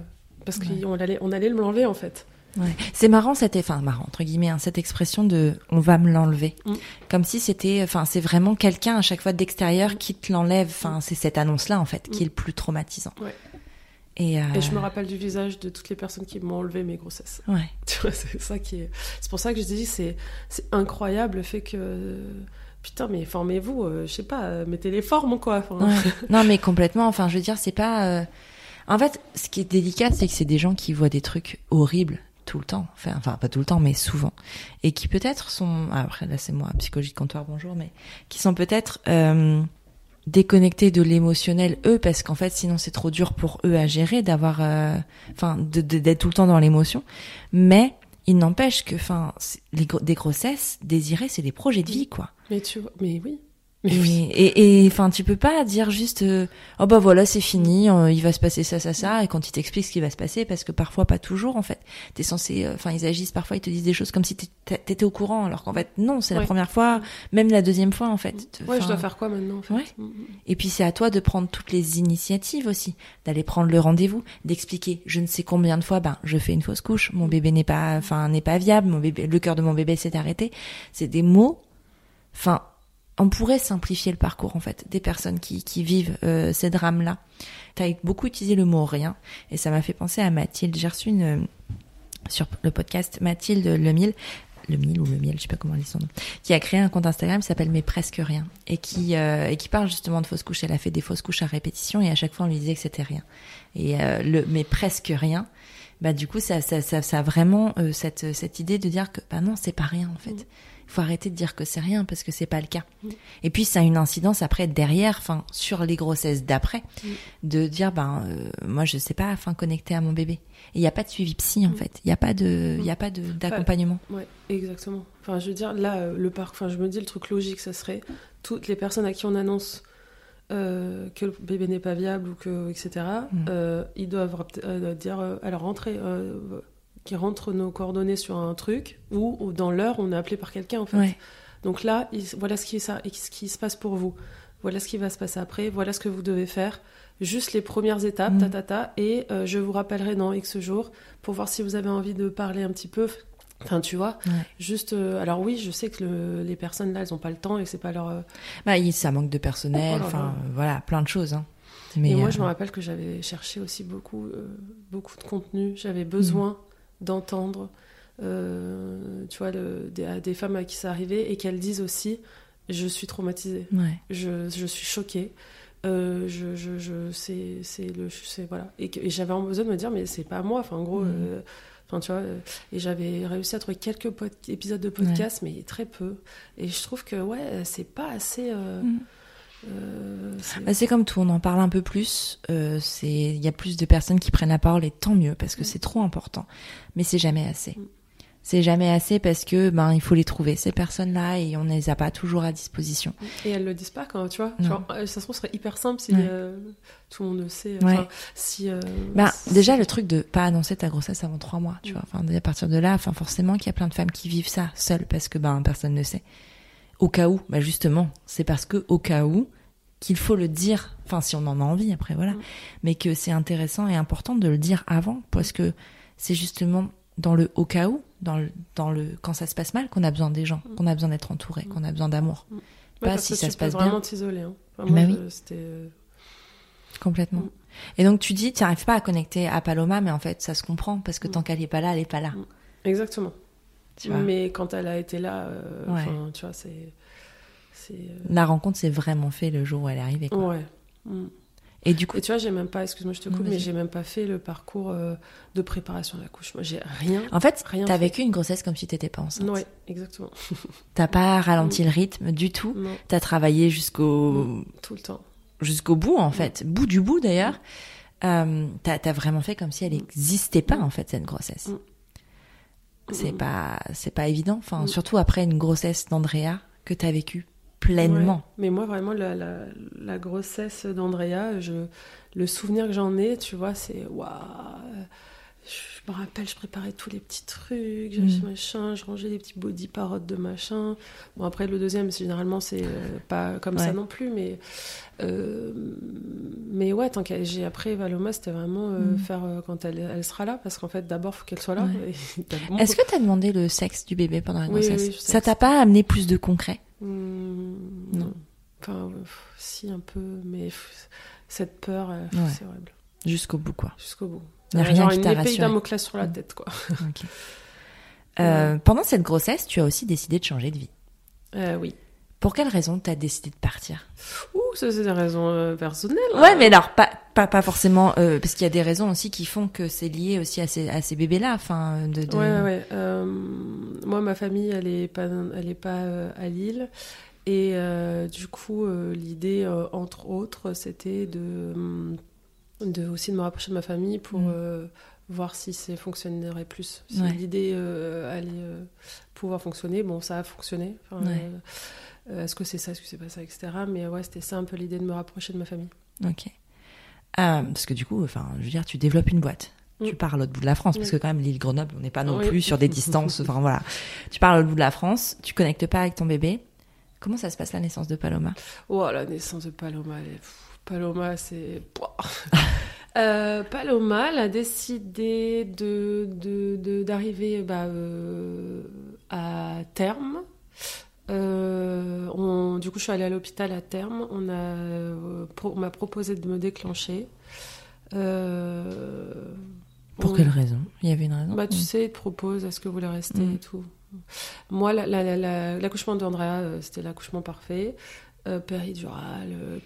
parce Ouais. qu'on allait, on allait me l'enlever en fait. Ouais. C'est marrant cette, enfin marrant entre guillemets, hein, cette expression de "on va me l'enlever", Mm. comme si c'était, enfin c'est vraiment quelqu'un à chaque fois d'extérieur qui te l'enlève. Enfin c'est cette annonce-là en fait qui est le plus traumatisant. Ouais. Et, euh, Et je me rappelle du visage de toutes les personnes qui m'ont enlevé mes grossesses. ouais. Tu vois, c'est ça qui est. C'est pour ça que je dis c'est c'est incroyable le fait que putain mais formez-vous, euh, je sais pas, euh, mettez les formes quoi. Enfin, Ouais. non mais complètement. Enfin je veux dire c'est pas. euh, En fait ce qui est délicat c'est que c'est des gens qui voient des trucs horribles tout le temps. Enfin, enfin pas tout le temps mais souvent et qui peut-être sont. ah, Après là c'est moi psychologie de comptoir bonjour mais qui sont peut-être euh, déconnectés de l'émotionnel eux parce qu'en fait sinon c'est trop dur pour eux à gérer d'avoir euh, enfin de- d'être tout le temps dans l'émotion mais il n'empêche que enfin des grossesses désirées c'est des projets de vie quoi Mais tu vois, mais oui. Mais oui. et et enfin tu peux pas dire juste euh, oh bah voilà c'est fini euh, il va se passer ça ça ça et quand ils t'expliquent ce qui va se passer parce que parfois pas toujours en fait t'es censé euh, enfin ils agissent parfois ils te disent des choses comme si t'étais au courant alors qu'en fait non c'est la première fois même la deuxième fois en fait Ouais, je dois faire quoi maintenant en fait? Ouais. Mm, mm. et puis c'est à toi de prendre toutes les initiatives aussi, d'aller prendre le rendez-vous, d'expliquer je ne sais combien de fois ben je fais une fausse couche, mon bébé n'est pas enfin n'est pas viable, mon bébé le cœur de mon bébé s'est arrêté. C'est des mots enfin on pourrait simplifier le parcours en fait des personnes qui, qui vivent euh, ces drames-là. Tu as beaucoup utilisé le mot rien et ça m'a fait penser à Mathilde. J'ai reçu une euh, sur le podcast Mathilde Lemille le mille ou le je sais pas comment on dit son nom, qui a créé un compte Instagram qui s'appelle Mais presque rien et qui euh, et qui parle justement de fausses couches. Elle a fait des fausses couches à répétition et à chaque fois on lui disait que c'était rien. Et euh, le mais presque rien, bah du coup ça ça ça, ça a vraiment euh, cette cette idée de dire que bah non c'est pas rien en fait. Il faut arrêter de dire que c'est rien parce que c'est pas le cas. Mm. Et puis ça a une incidence après derrière, enfin sur les grossesses d'après, Mm. de dire ben euh, moi je sais pas, enfin connecter à mon bébé. Et il y a pas de suivi psy en Mm. fait. Il y a pas de il y a pas de d'accompagnement. Ouais, exactement. Enfin, je veux dire, là, euh, le parc, enfin, je me dis, le truc logique, ça serait toutes les personnes à qui on annonce euh, que le bébé n'est pas viable ou que, etc., euh, ils doivent dire, alors, rentrer, euh, qui rentrent nos coordonnées sur un truc, ou, ou dans l'heure, on est appelé par quelqu'un, en fait. Ouais. Donc là, il- voilà ce qui, est ça, et ce qui se passe pour vous. Voilà ce qui va se passer après, voilà ce que vous devez faire. Juste les premières étapes, Mm. ta, ta, ta, et euh, je vous rappellerai dans X jours pour voir si vous avez envie de parler un petit peu. Enfin, tu vois, Ouais. juste. euh, alors oui, je sais que le- les personnes là, elles n'ont pas le temps et que c'est pas leur. euh, Bah, ça manque de personnel, enfin là. voilà, plein de choses. Hein. Mais et moi, je me rappelle que j'avais cherché aussi beaucoup, beaucoup de contenu. J'avais besoin Mm. D'entendre, euh, tu vois, le- des, femmes à qui ça arrivait et qu'elles disent aussi, je suis traumatisée. ouais. je, je suis choquée. Euh, je, je, je, c'est, c'est le, c'est voilà. Et, j'avais besoin de me dire, mais c'est pas moi. Enfin, en gros, Mhm. euh, enfin, tu vois. et j'avais réussi à trouver quelques pod- épisodes de podcast, mais très peu. Et je trouve que ouais, c'est pas assez. euh, Mhm. Euh, c'est- Bah, comme tout, on en parle un peu plus. euh, c'est, il y a plus de personnes qui prennent la parole et tant mieux parce que Mm. c'est trop important. Mais c'est jamais assez. Mm. C'est jamais assez parce que ben il faut les trouver ces personnes-là et on ne les a pas toujours à disposition. Et elles le disent pas quand tu vois. Genre, euh, ça se trouve, serait hyper simple si Ouais. euh, tout le monde le sait. Ouais. Si. si- déjà le truc de pas annoncer ta grossesse avant trois mois, tu Mm. vois. Enfin à partir de là, enfin forcément qu'il y a plein de femmes qui vivent ça seules parce que ben personne ne sait. Au cas où, bah justement, c'est parce que au cas où qu'il faut le dire. Enfin si on en a envie après voilà, Mm. mais que c'est intéressant et important de le dire avant parce que c'est justement dans le au cas où, dans le, dans le quand ça se passe mal qu'on a besoin des gens, Mm. qu'on a besoin d'être entouré, Mm. qu'on a besoin d'amour. Ouais, pas parce si que ça tu se peux passe bien. vraiment t'isoler. Hein. Enfin, Bah moi, oui. euh, Complètement. Et donc tu dis, tu n'arrives pas à connecter à Paloma, mais en fait ça se comprend parce que tant qu'elle est pas là, elle est pas là. Exactement. Tu vois. Mais quand elle a été là, euh, Ouais. tu vois, c'est. euh, La rencontre s'est vraiment fait le jour où elle est arrivée. quoi. Ouais. Mm. Et du coup, Et tu vois, j'ai même pas, excuse-moi, je te coupe, mais j'ai même pas fait le parcours euh, de préparation à l'accouchement. J'ai rien. en fait, t'as vécu une grossesse comme si t'étais pas enceinte. Ouais, exactement. T'as pas ralenti le rythme du tout. T'as travaillé jusqu'au Mm. tout le temps. jusqu'au bout en fait, bout du bout d'ailleurs. Euh, t'as as vraiment fait comme si elle n'existait pas en fait cette grossesse. C'est Mm. pas c'est pas évident. Enfin, Mm. surtout après une grossesse d'Andrea que t'as vécue pleinement. Ouais. Mais moi, vraiment, la, la, la grossesse d'Andrea, je, le souvenir que j'en ai, tu vois, c'est waouh. Je me rappelle, je préparais tous les petits trucs, Mm. machin, je rangeais les petits body parottes de machin. Bon, après, le deuxième, généralement, c'est euh, pas comme Ouais. ça non plus, mais. euh, mais ouais, tant qu'elle. J'ai après, Valoma, c'était vraiment euh, Mm. faire euh, quand elle, elle sera là, parce qu'en fait, d'abord, faut qu'elle soit là. Ouais. Bon Est-ce que t'as demandé le sexe du bébé pendant la Oui, grossesse oui, sais Ça t'a pas amené plus de concret? Hmm, Non. Enfin, si, un peu, mais cette peur, Ouais. c'est horrible. jusqu'au bout quoi. Jusqu'au bout. Y a Euh, rien qui t'a rassuré. Damoclès sur la Mm. tête, quoi. Ok. Euh, pendant cette grossesse, tu as aussi décidé de changer de vie. Euh, oui. Pour quelle raison t'as décidé de partir? Ouh, ça, c'est des raisons euh, personnelles. Ouais, hein. mais alors pas pas, pas forcément euh, parce qu'il y a des raisons aussi qui font que c'est lié aussi à ces à ces bébés là. Enfin, de, de... Ouais, ouais, ouais. Moi, ma famille, elle est pas, elle est pas à Lille. Et du coup, l'idée, entre autres, c'était de, hum, de aussi de me rapprocher de ma famille pour Mm. euh, voir si ça fonctionnerait plus. Si Ouais. l'idée euh, allait euh, pouvoir fonctionner, bon, ça a fonctionné. Enfin, Ouais. euh, est-ce que c'est ça, est-ce que c'est pas ça, etc. Mais ouais, c'était ça un peu l'idée de me rapprocher de ma famille. Ok. Parce que du coup, enfin, je veux dire, tu développes une boîte. Mm. Tu pars à l'autre bout de la France, parce que quand même l'île Grenoble, on n'est pas non Oui. plus sur des distances. Enfin voilà, tu pars à l'autre bout de la France, tu connectes pas avec ton bébé. Comment ça se passe la naissance de Paloma? Oh, la naissance de Paloma, elle est- Paloma, c'est. Euh, Paloma, elle a décidé de, de, de- d'arriver bah, euh, à terme on, du coup, je suis allée à l'hôpital à terme. On m'a proposé de me déclencher. Pour quelle raison? Il y avait une raison? Bah, tu sais, ils te proposent est-ce que vous voulez rester et tout. Moi, l'accouchement la, d'Andrea, c'était l'accouchement parfait. Euh, péridurale, euh,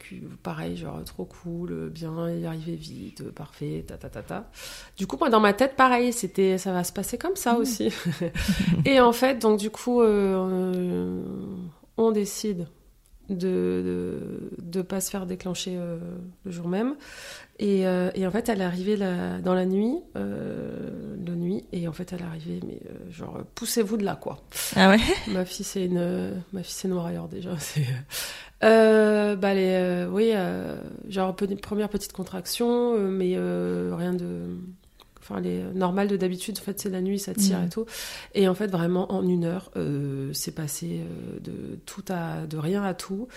pareil, genre trop cool, bien, y arriver vite, parfait, ta ta ta ta. Du coup, moi, dans ma tête, pareil, c'était, ça va se passer comme ça mmh. aussi. et en fait, donc du coup, euh, on décide de, de, pas se faire déclencher le jour même. Et, et, en fait, elle est arrivée dans la nuit, la nuit, et en fait, elle est arrivée, mais genre, poussez-vous de là, quoi. Ah ouais? Ma fille, c'est une, ma fille, c'est noire déjà. C'est, euh, bah les, euh, oui, euh, genre première petite contraction, euh, mais euh, rien de, enfin les normales de d'habitude. En fait, c'est la nuit, ça tire et mm. tout. Et en fait, vraiment en une heure, c'est passé de tout à, de rien à tout.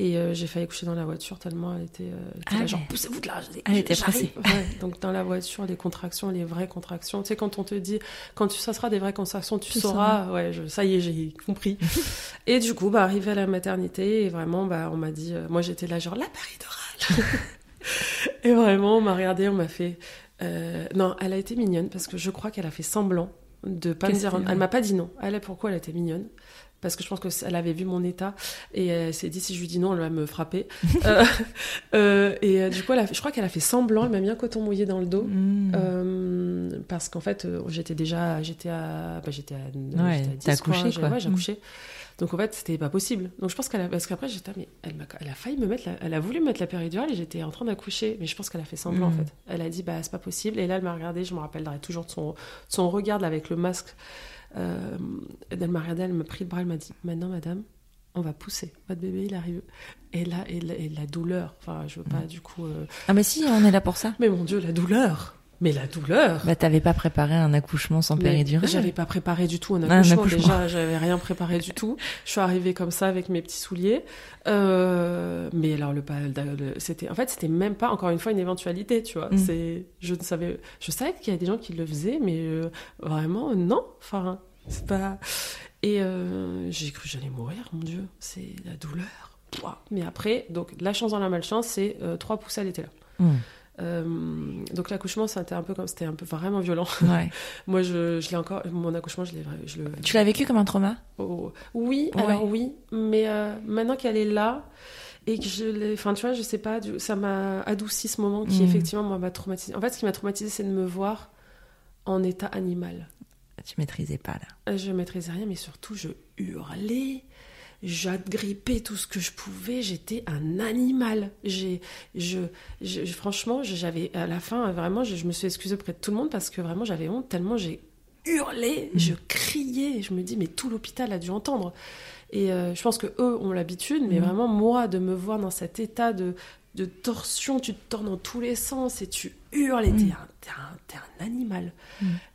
Et euh, j'ai failli coucher dans la voiture tellement elle était, euh, ah genre poussez-vous de là. Elle était pressée. donc dans la voiture, les contractions, les vraies contractions. Tu sais, quand on te dit, quand tu, ça sera des vraies contractions, tu, sauras. Ouais, je, ça y est, j'ai compris. et du coup, bah, arrivé à la maternité, et vraiment, bah, on m'a dit, euh, moi j'étais là, genre la péridurale. et vraiment, on m'a regardé, on m'a fait. Non, elle a été mignonne parce que je crois qu'elle a fait semblant de pas me dire. Elle m'a pas dit non. Elle, pourquoi elle était mignonne? Parce que je pense qu'elle avait vu mon état et elle s'est dit si je lui dis non, elle va me frapper. euh, euh, et euh, du coup, elle je crois qu'elle a fait semblant, elle m'a mis un coton mouillé dans le dos mmh. euh, parce qu'en fait, euh, j'étais déjà, j'étais à, bah, j'étais à, ouais, accouché quoi. Ouais, j'ai accouché. Mmh. Donc en fait, c'était pas possible. Donc je pense qu'elle a, parce qu'après j'étais, mais elle, a, elle a failli me mettre, elle a voulu me mettre la péridurale et j'étais en train d'accoucher, mais je pense qu'elle a fait semblant en mmh. fait. Elle a dit bah c'est pas possible et là elle m'a regardé, je me rappellerai toujours de son, de son regard avec le masque euh, elle m'a regardé, elle m'a pris le bras, elle m'a dit Maintenant, madame, on va pousser. Votre bébé, il arrive. Et là, et la, douleur. Enfin, je veux pas, mm. du coup. Euh, ah, mais si, on est là pour ça. Mais mon Dieu, la douleur mais la douleur Bah t'avais pas préparé un accouchement sans péridurale J'avais pas préparé du tout un accouchement, déjà, j'avais rien préparé du tout. Je suis arrivée comme ça avec mes petits souliers. Euh, mais alors le, c'était en fait c'était même pas encore une fois une éventualité, tu vois. Mm. C'est je ne savais je savais qu'il y a des gens qui le faisaient mais euh, vraiment non, enfin c'est pas et euh, j'ai cru que j'allais mourir, mon dieu, c'est la douleur. Mais après donc la chance dans la malchance, c'est trois pouces elle était là. Mm. Euh, donc l'accouchement, c'était un peu comme c'était un peu vraiment violent. Ouais. Moi, je, je l'ai encore. Mon accouchement, je l'ai. Je le... Tu l'as vécu comme un trauma? Oh, Oui, alors oui, mais euh, maintenant qu'elle est là et que je l'ai. Enfin, tu vois, je sais pas, ça m'a adouci ce moment qui, mm. effectivement, m'a traumatisé. En fait, ce qui m'a traumatisé, c'est de me voir en état animal. Tu maîtrisais pas là. Euh, je maîtrisais rien, mais surtout, je hurlais j'agrippais tout ce que je pouvais, j'étais un animal. J'ai, je, franchement, j'avais à la fin vraiment, je, me suis excusée auprès de tout le monde parce que vraiment j'avais honte tellement j'ai hurlé, mmh. je criais, je me dis mais tout l'hôpital a dû entendre. Et euh, je pense que eux ont l'habitude, mais mmh. vraiment moi de me voir dans cet état de, de torsion, tu te tords dans tous les sens et tu hurles et t'es mmh. un, un, animal.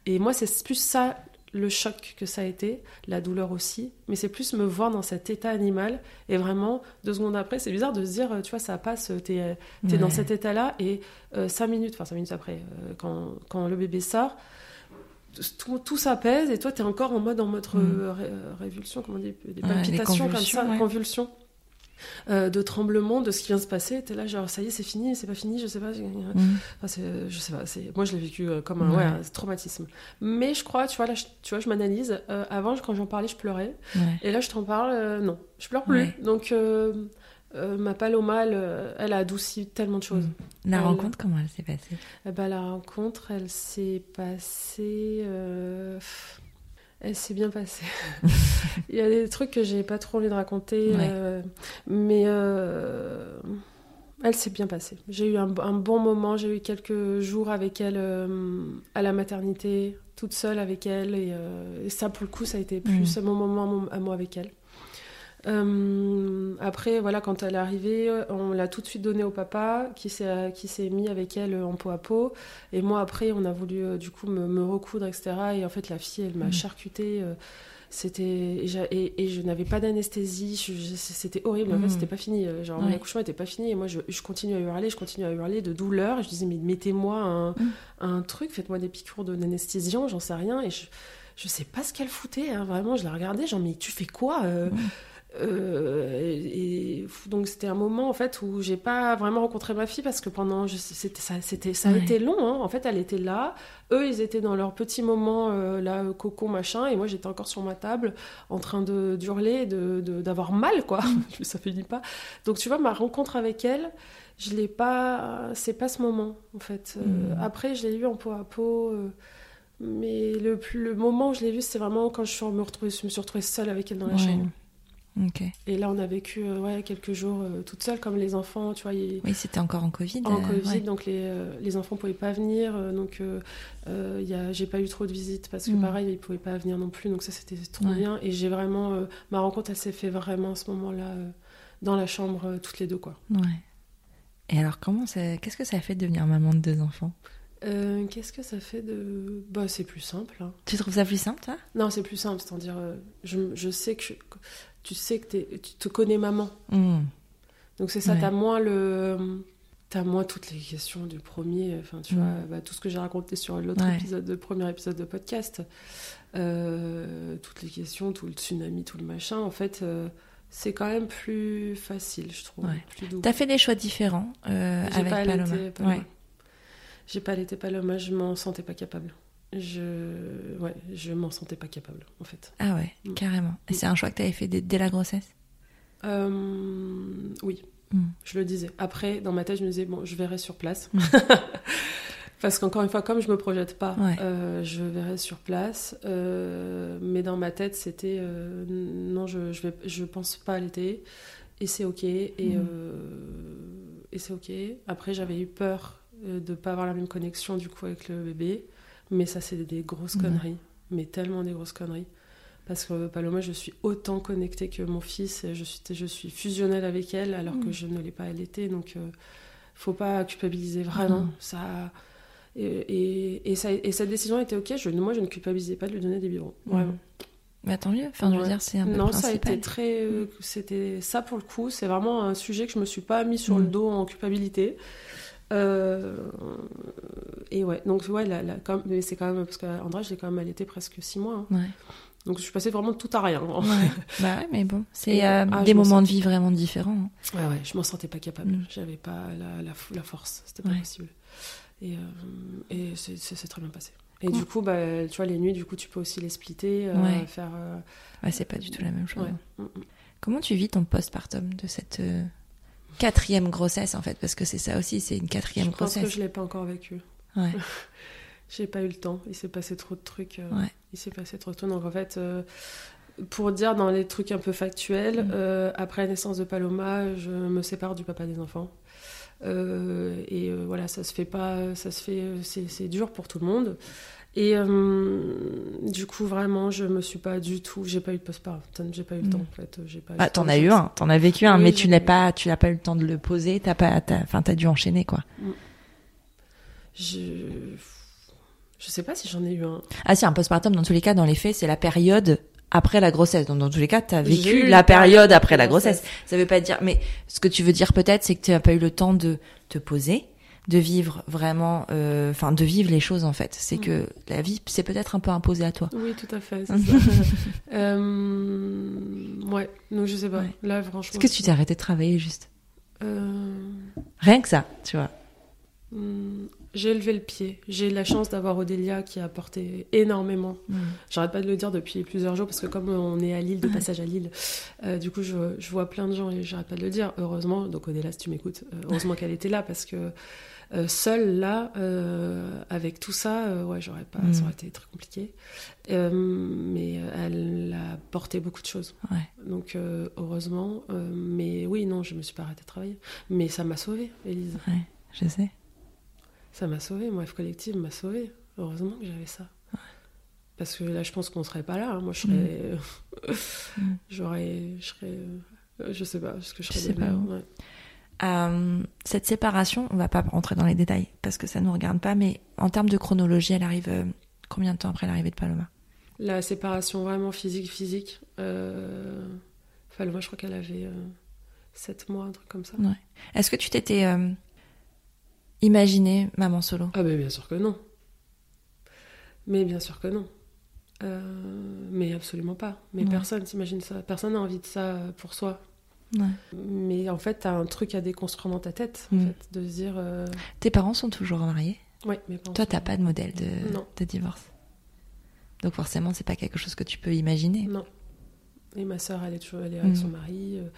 Et moi c'est plus ça le choc que ça a été, la douleur aussi, mais c'est plus me voir dans cet état animal. Et vraiment, deux secondes après, c'est bizarre de se dire, tu vois, ça passe, t'es es dans cet état-là, et euh, cinq minutes, enfin cinq minutes après, euh, quand, quand, le bébé sort, tout, tout s'apaise, et toi, t'es encore en mode, en mode mm. révulsion, comment on dit, des palpitations comme ça, convulsions. Euh, de tremblement de ce qui vient de se passer. T'es là, genre, ça y est, c'est fini, c'est pas fini, je sais pas. Mm. je sais pas. Moi, je l'ai vécu euh, comme un, traumatisme. Mais je crois, tu vois, là, je, tu vois, je m'analyse. Euh, avant, quand j'en parlais, je pleurais. Et là, je t'en parle, non, je pleure plus. Donc, ma Paloma, elle, elle, a adouci tellement de choses. Mm. La rencontre, comment elle s'est passée? Eh ben, La rencontre, elle s'est passée. Elle s'est bien passée. Il y a des trucs que j'ai pas trop envie de raconter, euh, mais euh, elle s'est bien passée. J'ai eu un, bon moment, j'ai eu quelques jours avec elle euh, à la maternité, toute seule avec elle, et, ça pour le coup, ça a été plus mm. mon moment à moi avec elle. Euh, après, voilà, quand elle est arrivée, on l'a tout de suite donnée au papa, qui s'est, qui s'est mis avec elle en peau à peau. Et moi, après, on a voulu euh, du coup me, recoudre, etc. Et en fait, la fille, elle m'a charcuté. Euh, c'était et, je n'avais pas d'anesthésie. c'était horrible. En fait, c'était pas fini. Genre, mon accouchement était pas fini. Et moi, je, je, continue à hurler, je continue à hurler de douleur. je disais, mais mettez-moi un, mm. un truc, faites-moi des piqûres d'anesthésiant, j'en sais rien. Et je, je sais pas ce qu'elle foutait. Hein, vraiment, je la regardais, genre, mais tu fais quoi Euh, et, donc c'était un moment en fait où j'ai pas vraiment rencontré ma fille parce que pendant c'était ça c'était ça a été long hein. en fait elle était là. Eux ils étaient dans leur petit moment euh, là cocon machin. Et moi j'étais encore sur ma table en train de d'hurler de d'avoir mal quoi. Ça finit pas. Donc tu vois ma rencontre avec elle je l'ai pas c'est pas ce moment en fait. Euh, mm. après je l'ai eu en peau à peau mais le, le moment où je l'ai vu c'est vraiment quand je, suis, me, retrouvée, je me suis retrouvée seule avec elle dans la chambre et là, on a vécu euh, ouais, quelques jours euh, toute seule, comme les enfants, tu vois. Oui, c'était encore en Covid. En euh, Covid, donc les, les enfants pouvaient pas venir. donc, a, j'ai pas eu trop de visites parce que, mm. pareil, ils pouvaient pas venir non plus. Donc, ça, c'était trop bien. Et j'ai vraiment. ma rencontre, elle s'est fait vraiment à ce moment-là, dans la chambre, toutes les deux, quoi. Ouais. Et alors, comment ça... qu'est-ce que ça a fait de devenir maman de deux enfants? Qu'est-ce que ça fait de. Bah, c'est plus simple. Hein. Tu trouves ça plus simple, toi? Non, c'est plus simple. C'est-à-dire, je, je, sais que tu sais que tu te connais maman. Hmm. Donc c'est ça, t'as moins le... T'as moins toutes les questions du premier, enfin tu hmm. vois, bah, tout ce que j'ai raconté sur l'autre épisode, le premier épisode de podcast, euh, toutes les questions, tout le tsunami, tout le machin, en fait, euh, c'est quand même plus facile, je trouve. T'as fait des choix différents euh, avec pas Paloma. J'ai pas allaité Paloma, je m'en sentais pas capable je ouais, je m'en sentais pas capable en fait. Ah ouais, mm. carrément. Et c'est un choix que tu avais fait dès, la grossesse? Euh, Oui, mm. je le disais. Après, dans ma tête, je me disais, bon, je verrai sur place. Mm. Parce qu'encore une fois, comme je me projette pas, euh, je verrai sur place. Euh, mais dans ma tête, c'était non, je, je, vais, je pense pas à l'été. Et c'est ok. Et, et c'est ok. Après, j'avais eu peur de pas avoir la même connexion du coup avec le bébé. Mais ça, c'est des grosses conneries. Mais tellement des grosses conneries. Parce que Paloma, je suis autant connectée que mon fils. Je suis, je suis fusionnelle avec elle alors que mm. je ne l'ai pas allaitée. Donc, il euh, faut pas culpabiliser vraiment. Ça. Et, et, ça, et, cette décision était ok. Je, moi, je ne culpabilisais pas de lui donner des biberons. Mm. Vraiment. Mais tant mieux. Enfin, je veux dire, c'est un peu Non, ça a été très. Euh, c'était ça pour le coup. C'est vraiment un sujet que je me suis pas mis sur le mm. dos en culpabilité. Euh, et ouais, donc ouais, mais c'est quand même parce qu'André, je l'ai quand même allaité presque six mois. Hein. Ouais. Donc je suis passée vraiment de tout à rien. Ouais. bah ouais, mais bon, c'est euh, ah, des moments de vie vraiment différents. Hein. Ouais, ouais, je m'en sentais pas capable. Mm. J'avais pas la, la, la force, c'était pas possible. Et, euh, et c'est très bien passé. Et du coup, bah, tu vois, les nuits, du coup, tu peux aussi les splitter, euh, faire. Ouais, c'est pas du tout la même chose. Mm, mm. Comment tu vis ton postpartum de cette quatrième grossesse en fait, parce que c'est ça aussi, c'est une quatrième grossesse. Je pense que je l'ai pas encore vécu. Ouais. J'ai pas eu le temps. Il s'est passé trop de trucs. Euh, il s'est passé trop de trucs. Donc en fait, euh, pour dire dans les trucs un peu factuels, mm. euh, après la naissance de Paloma, je me sépare du papa des enfants. et voilà, ça se fait pas, ça se fait, c'est dur pour tout le monde. Et euh, du coup, vraiment, je me suis pas du tout. J'ai pas eu de postpartum, j'ai pas eu le temps en fait. J'ai pas. Ah, t'en as eu un, t'en as vécu un, mais tu n'as pas, tu n'as pas eu le temps de le poser. T'as pas, enfin, t'as dû enchaîner quoi. Mm. Je, je sais pas si j'en ai eu un. Ah si, un postpartum dans tous les cas, dans les faits, c'est la période après la grossesse. Donc dans tous les cas, tu as vécu la période après la grossesse. Ça veut pas dire, mais ce que tu veux dire peut-être, c'est que tu n'as pas eu le temps de te poser, de vivre vraiment, euh, enfin de vivre les choses en fait. C'est que mm. la vie, c'est peut-être un peu imposé à toi. Oui, tout à fait. euh... Ouais, donc je sais pas. Là, franchement. Est-ce que tu t'es arrêté de travailler juste? Euh... Rien que ça, tu vois. Hmm, j'ai levé le pied. J'ai la chance d'avoir Odélia qui a apporté énormément. Mm. J'arrête pas de le dire depuis plusieurs jours parce que comme on est à Lille, de passage à Lille, euh, du coup je, vois plein de gens et j'arrête pas de le dire. Heureusement, donc Odélia si tu m'écoutes, heureusement qu'elle était là parce que euh, seule là, euh, avec tout ça, euh, ouais, j'aurais pas, ça mm. aurait été très compliqué. mais elle a porté beaucoup de choses. Donc heureusement, mais oui, non, je me suis pas arrêtée de travailler. Mais ça m'a sauvée, Elise. Ouais, je sais. Ça m'a sauvée, moi, F Collective m'a sauvée. Heureusement que j'avais ça. Parce que là, je pense qu'on serait pas là. Hein. Moi, je serais. Mm. J'aurais. Je serais. Je sais pas, ce que je serais. Je sais pas. Euh, cette séparation, on va pas rentrer dans les détails parce que ça nous regarde pas, mais en termes de chronologie, elle arrive euh, combien de temps après l'arrivée de Paloma? La séparation vraiment physique, physique. Euh... Paloma, je crois qu'elle avait 7 euh, mois, un truc comme ça. Ouais. Est-ce que tu t'étais imaginé maman solo? Ah, ben bien sûr que non. Mais bien sûr que non. mais absolument pas. Mais Ouais. personne s'imagine ça. Personne n'a envie de ça pour soi. Ouais. Mais en fait, t'as un truc à déconstruire dans ta tête, en Mm. fait, de se dire. euh, Tes parents sont toujours mariés? Ouais, mais pas Toi, t'as pas de modèle de, Non. de divorce? Donc forcément, c'est pas quelque chose que tu peux imaginer? Non. Et ma sœur, elle est toujours elle est Mm. avec son mari. euh,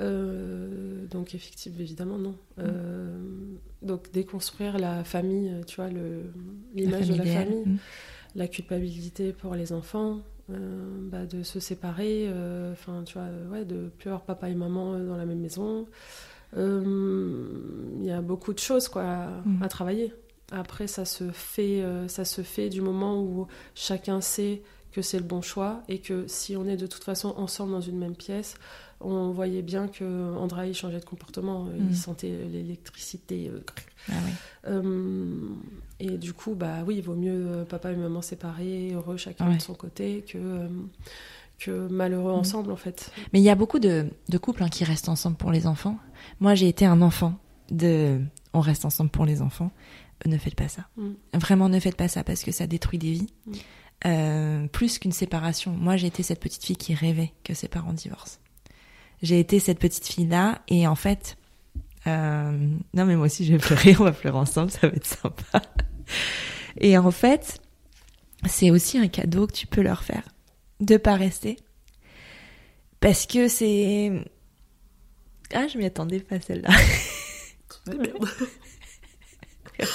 euh, donc, effectivement, évidemment, non. Mm. Euh, donc, déconstruire la famille, tu vois, l'image de la famille, la culpabilité pour les enfants, bah, de se séparer, euh, enfin, tu vois, euh, ouais, de plus avoir papa et maman euh, dans la même maison. Euh, Il y a beaucoup de choses, quoi, à, Mm. à travailler. Après, ça se fait, euh, ça se fait du moment où chacun sait que c'est le bon choix et que si on est de toute façon ensemble dans une même pièce, on voyait bien que Andra il changeait de comportement, Mm. il sentait l'électricité. euh, Ah euh, et du coup, bah oui, il vaut mieux euh, papa et maman séparés, heureux chacun Ouais. de son côté, que, euh, que malheureux Mm. ensemble en fait. Mais il y a beaucoup de, de couples hein, qui restent ensemble pour les enfants. Moi, j'ai été un enfant de on reste ensemble pour les enfants. Euh, Ne faites pas ça. Mm. Vraiment, ne faites pas ça parce que ça détruit des vies. Mm. Euh, plus qu'une séparation. Moi, j'ai été cette petite fille qui rêvait que ses parents divorcent. J'ai été cette petite fille-là et en fait, euh, non mais moi aussi je vais pleurer, on va pleurer ensemble, ça va être sympa. Et en fait, c'est aussi un cadeau que tu peux leur faire de pas rester parce que c'est ah je m'y attendais pas celle-là.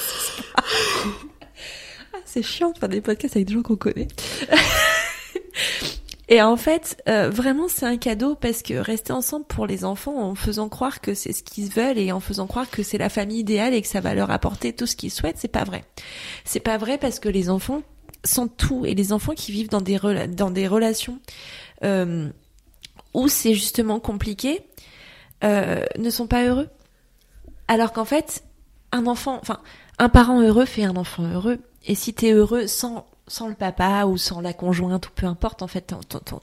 Ah, c'est chiant de faire des podcasts avec des gens qu'on connaît. Et en fait, euh, vraiment, c'est un cadeau parce que rester ensemble pour les enfants en faisant croire que c'est ce qu'ils veulent et en faisant croire que c'est la famille idéale et que ça va leur apporter tout ce qu'ils souhaitent, c'est pas vrai. C'est pas vrai parce que les enfants sont tout et les enfants qui vivent dans des dans des relations euh, où c'est justement compliqué euh, ne sont pas heureux. Alors qu'en fait, un enfant, enfin, un parent heureux fait un enfant heureux. Et si t'es heureux sans, sans le papa ou sans la conjointe ou peu importe, en fait, ton- ton- ton-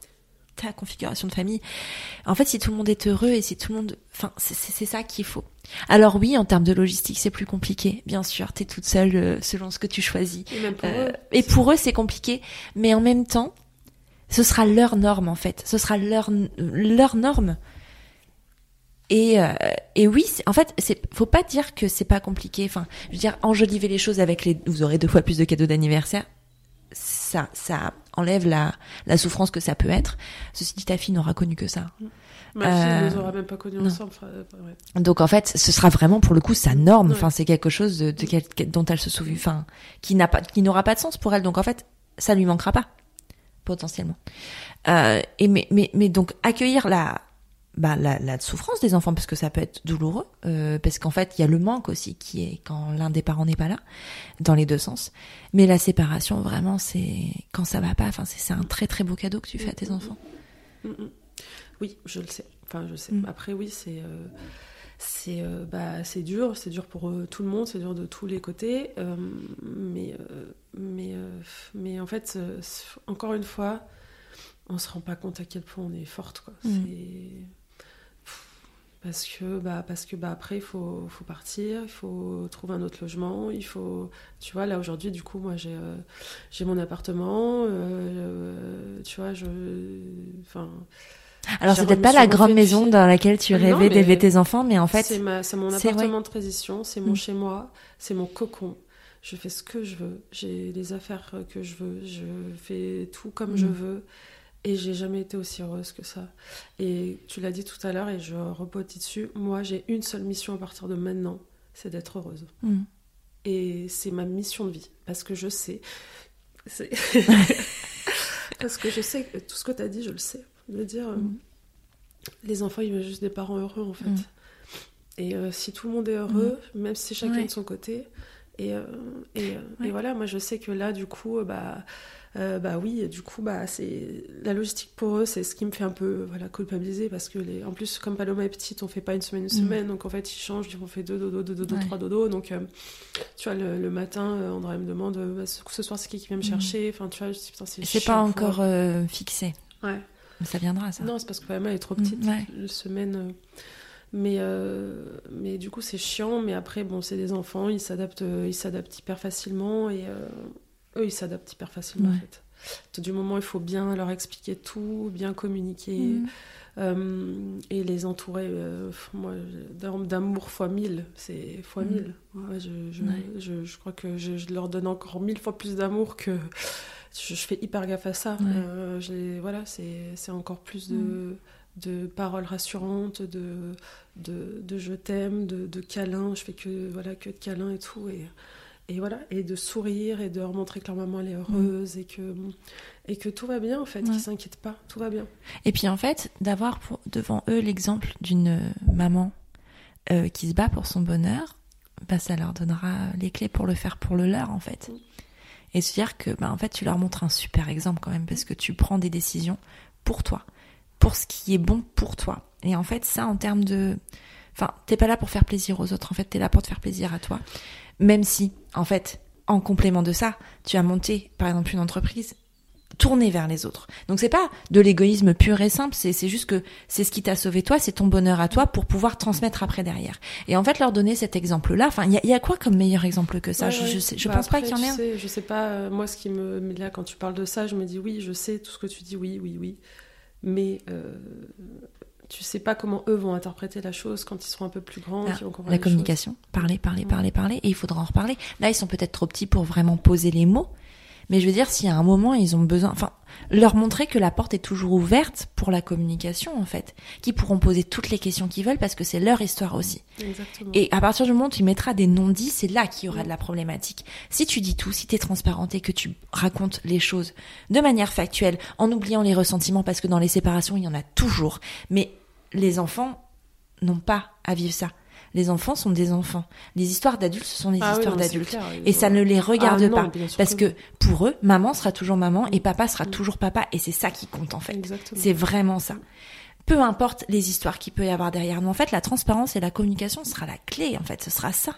ta configuration de famille, en fait, si tout le monde est heureux et si tout le monde, enfin, c'est- ça qu'il faut. Alors oui, en termes de logistique, c'est plus compliqué. Bien sûr, t'es toute seule euh, selon ce que tu choisis. Et même pour Euh, eux. et pour eux, c'est compliqué, mais en même temps, ce sera leur norme en fait. Ce sera leur leur norme. Et, euh, et oui, en fait, c'est faut pas dire que c'est pas compliqué. Enfin, je veux dire, enjoliver les choses avec les, vous aurez deux fois plus de cadeaux d'anniversaire. Ça, ça enlève la, la souffrance que ça peut être. Ceci dit, ta fille n'aura connu que ça. Ma fille euh, ne les aura même pas connus ensemble. enfin, euh, ouais. Donc en fait, ce sera vraiment pour le coup sa norme. Ouais. Enfin, c'est quelque chose de, de quel- dont elle se souvient, enfin, qui n'a pas, qui n'aura pas de sens pour elle. Donc en fait, ça lui manquera pas potentiellement. Euh, et mais, mais mais donc accueillir la bah, la, la souffrance des enfants parce que ça peut être douloureux euh, parce qu'en fait il y a le manque aussi qui est quand l'un des parents n'est pas là dans les deux sens mais la séparation vraiment c'est quand ça va pas enfin c'est c'est un très très beau cadeau que tu fais à tes enfants. Oui, je le sais. Enfin, je sais. Mm. Après, oui, c'est euh, c'est euh, bah, c'est dur. C'est dur pour tout le monde. C'est dur de tous les côtés. Mais mais mais en fait, encore une fois, on se rend pas compte à quel point on est forte. Quoi. Mm. C'est parce que bah parce que bah après il faut faut partir il faut trouver un autre logement il faut tu vois là aujourd'hui du coup moi j'ai euh, j'ai mon appartement euh, euh, tu vois je enfin alors c'est peut-être pas la grande maison dans laquelle tu Non, rêvais mais d'élever tes enfants mais en fait c'est ma c'est mon c'est- appartement de transition c'est mon Mm. chez moi c'est mon cocon je fais ce que je veux j'ai les affaires que je veux je fais tout comme je Mm. veux et j'ai jamais été aussi heureuse que ça et tu l'as dit tout à l'heure et je rebondis dessus moi j'ai une seule mission à partir de maintenant c'est d'être heureuse Mm. et c'est ma mission de vie parce que je sais parce que je sais que tout ce que tu as dit je le sais de dire euh, Mm. les enfants ils veulent juste des parents heureux en fait Mm. et euh, si tout le monde est heureux même si chacun Ouais. de son côté et, euh, et, euh, Ouais. et voilà moi je sais que là du coup euh, bah euh, bah oui, du coup, bah c'est la logistique pour eux, c'est ce qui me fait un peu voilà culpabiliser parce que les, en plus comme Paloma est petite, on fait pas une semaine une Mm. semaine, donc en fait ils changent, ils ont fait deux dodo, deux dodo, Ouais. trois dodo, donc euh, tu vois le, le matin, André me demande bah, ce soir c'est qui qui vient me Mm. chercher, enfin tu vois, je dis putain c'est pas encore euh, fixé ouais. mais ça viendra ça Non, c'est parce que Paloma est trop Mm, petite, ouais. une semaine. Mais, euh, mais du coup, c'est chiant. Mais après, bon, c'est des enfants, ils s'adaptent, euh, ils s'adaptent hyper facilement. Et euh, eux, ils s'adaptent hyper facilement, Ouais. en fait. Du moment où il faut bien leur expliquer tout, bien communiquer. Mhm. Euh, et les entourer moi d'amour fois mille c'est fois Mhm. mille Ouais, je, je, Ouais. je, je crois que je, leur donne encore mille fois plus d'amour que je, fais hyper gaffe à ça voilà c'est c'est encore plus de Mhm. De paroles rassurantes de de, de je t'aime de, de câlins. Je fais que voilà que de câlins et tout. Et et voilà. Et de sourire et de leur montrer que leur maman elle est heureuse et que et que tout va bien en fait. Ouais. qu'ils s'inquiètent pas. Tout va bien. Et puis en fait, d'avoir devant eux l'exemple d'une euh, maman euh, qui se bat pour son bonheur, bah, ça leur donnera les clés pour le faire pour le leur en fait. Mm. Et se dire que bah, en fait, tu leur montres un super exemple quand même parce que tu prends des décisions pour toi, pour ce qui est bon pour toi. Et en fait, ça en termes de... Enfin, t'es pas là pour faire plaisir aux autres, en fait, t'es là pour te faire plaisir à toi. Même si, en fait, en complément de ça, tu as monté, par exemple, une entreprise tournée vers les autres. Donc c'est pas de l'égoïsme pur et simple, c'est juste que c'est ce qui t'a sauvé toi, c'est ton bonheur à toi pour pouvoir transmettre après derrière. Et en fait, leur donner cet exemple-là, enfin, il y, a- il y a quoi comme meilleur exemple que ça? Ouais, Je, je, sais- je Bah pense pas qu'il y en ait tu un. sais, je sais pas, euh, moi ce qui me. Mais là, quand tu parles de ça, je me dis oui, je sais tout ce que tu dis, oui, oui, oui. Mais euh, tu sais pas comment eux vont interpréter la chose quand ils seront un peu plus grands. Ah, vont La communication, parler, parler, Ouais. parler, parler, et il faudra en reparler. Là, ils sont peut-être trop petits pour vraiment poser les mots, mais je veux dire, s'il y a un moment, ils ont besoin, enfin, leur montrer que la porte est toujours ouverte pour la communication, en fait, qu'ils pourront poser toutes les questions qu'ils veulent parce que c'est leur histoire aussi. Exactement. Et à partir du moment où tu mettras des non-dits, c'est là qu'il y aura de la problématique. Si tu dis tout, si tu es transparente et que tu racontes les choses de manière factuelle, en oubliant les ressentiments, parce que dans les séparations, il y en a toujours. Mais les enfants n'ont pas à vivre ça. Les enfants sont des enfants. Les histoires d'adultes, ce sont les Ah histoires d'adultes. Et ça ne les regarde Ah pas. Parce que pour eux, maman sera toujours maman et papa sera Mm. toujours papa. Et c'est ça qui compte en fait. C'est vraiment ça. Peu importe les histoires qu'il peut y avoir derrière. Mais en fait, la transparence et la communication sera la clé. En fait, ce sera ça.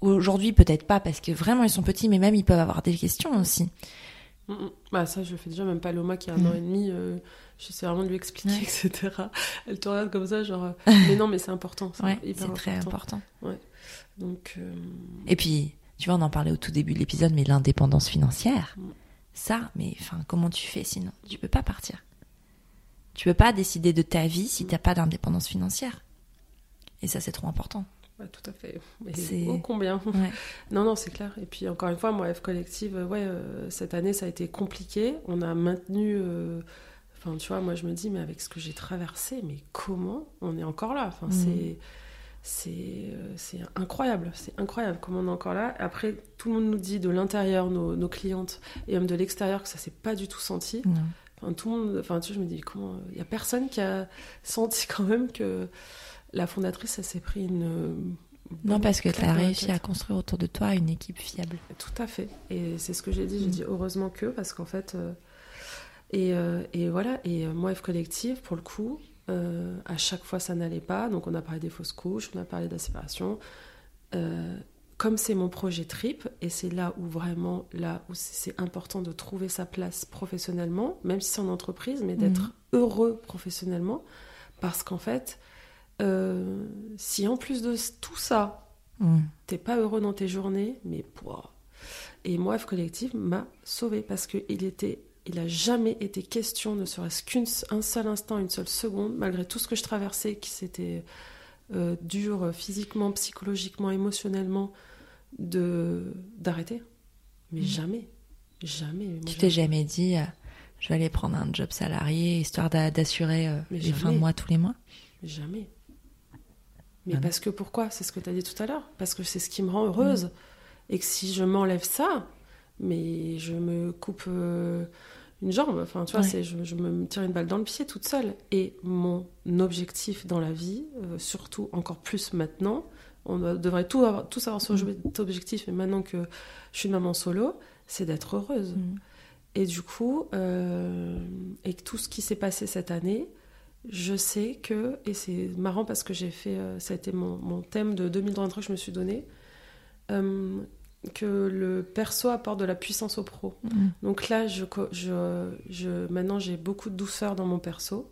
Aujourd'hui, peut-être pas parce que vraiment ils sont petits, mais même ils peuvent avoir des questions aussi. Mm, mm. Bah ça, je le fais déjà, même pas Loma qui a un Mm. an et demi. euh, J'essaie vraiment de lui expliquer, Ouais. etc. Elle te regarde comme ça, genre. mais non, mais c'est important. Ouais, c'est très important. Donc. euh, Et puis, tu vois, on en parlait au tout début de l'épisode, mais l'indépendance financière, Mm. ça, mais enfin, comment tu fais sinon? Tu peux pas partir. Tu peux pas décider de ta vie si t'as pas d'indépendance financière. Et ça, c'est trop important. ouais, tout à fait. C'est- ô combien? Ouais. Non, non, c'est clair. Et puis encore une fois, moi, F Collective, ouais, euh, cette année, ça a été compliqué. On a maintenu. euh, Enfin, tu vois, moi, je me dis, mais avec ce que j'ai traversé, mais comment on est encore là? Enfin, Mhm. c'est. C'est euh, c'est incroyable, c'est incroyable comment on est encore là. Après, tout le monde nous dit de l'intérieur, nos, nos clientes, et même de l'extérieur, que ça s'est pas du tout senti. Non. Enfin, tout le monde, enfin, tu vois, je me dis, comment. Il y a personne qui a senti quand même que la fondatrice, elle s'est pris une. euh, Non, parce que tu as réussi à construire autour de toi une équipe fiable. Tout à fait. Et c'est ce que j'ai dit. J'ai Mm. dit heureusement que, parce qu'en fait. euh, et, euh, et voilà. Et euh, moi, F Collective, pour le coup, euh, à chaque fois, ça n'allait pas. Donc, on a parlé des fausses couches, on a parlé de la séparation. Euh, comme c'est mon projet trip, et c'est là où vraiment, là où c'est important de trouver sa place professionnellement, même si c'est en entreprise, mais d'être Mhm. heureux professionnellement. Parce qu'en fait, euh, si en plus de tout ça, Mm. t'es pas heureux dans tes journées, mais pouah. Et moi, F Collective m'a sauvé parce que il était, il a jamais été question, ne serait-ce qu'un seul instant, une seule seconde, malgré tout ce que je traversais, qui c'était euh, dur euh, physiquement, psychologiquement, émotionnellement, de d'arrêter. Mais Mm. jamais, jamais. Moi, Tu t'es jamais dit, euh, je vais aller prendre un job salarié histoire d'a- d'assurer euh, les fins de mois tous les mois? Jamais. Mais Ah parce que pourquoi? C'est ce que tu as dit tout à l'heure. Parce que c'est ce qui me rend heureuse. Et que si je m'enlève ça, mais je me coupe euh, une jambe. Enfin, tu vois, Ouais. c'est, je, je me tire une balle dans le pied toute seule. Et mon objectif dans la vie, euh, surtout encore plus maintenant, on devrait tout avoir, tous avoir cet objectif, mais maintenant que je suis une maman solo, c'est d'être heureuse. Mm. Et du coup, euh, et tout ce qui s'est passé cette année, je sais que, et c'est marrant parce que j'ai fait, euh, ça a été mon, mon thème de 2023 que je me suis donné, euh, que le perso apporte de la puissance au pro. Mm. Donc là, je, co- je, je, maintenant j'ai beaucoup de douceur dans mon perso.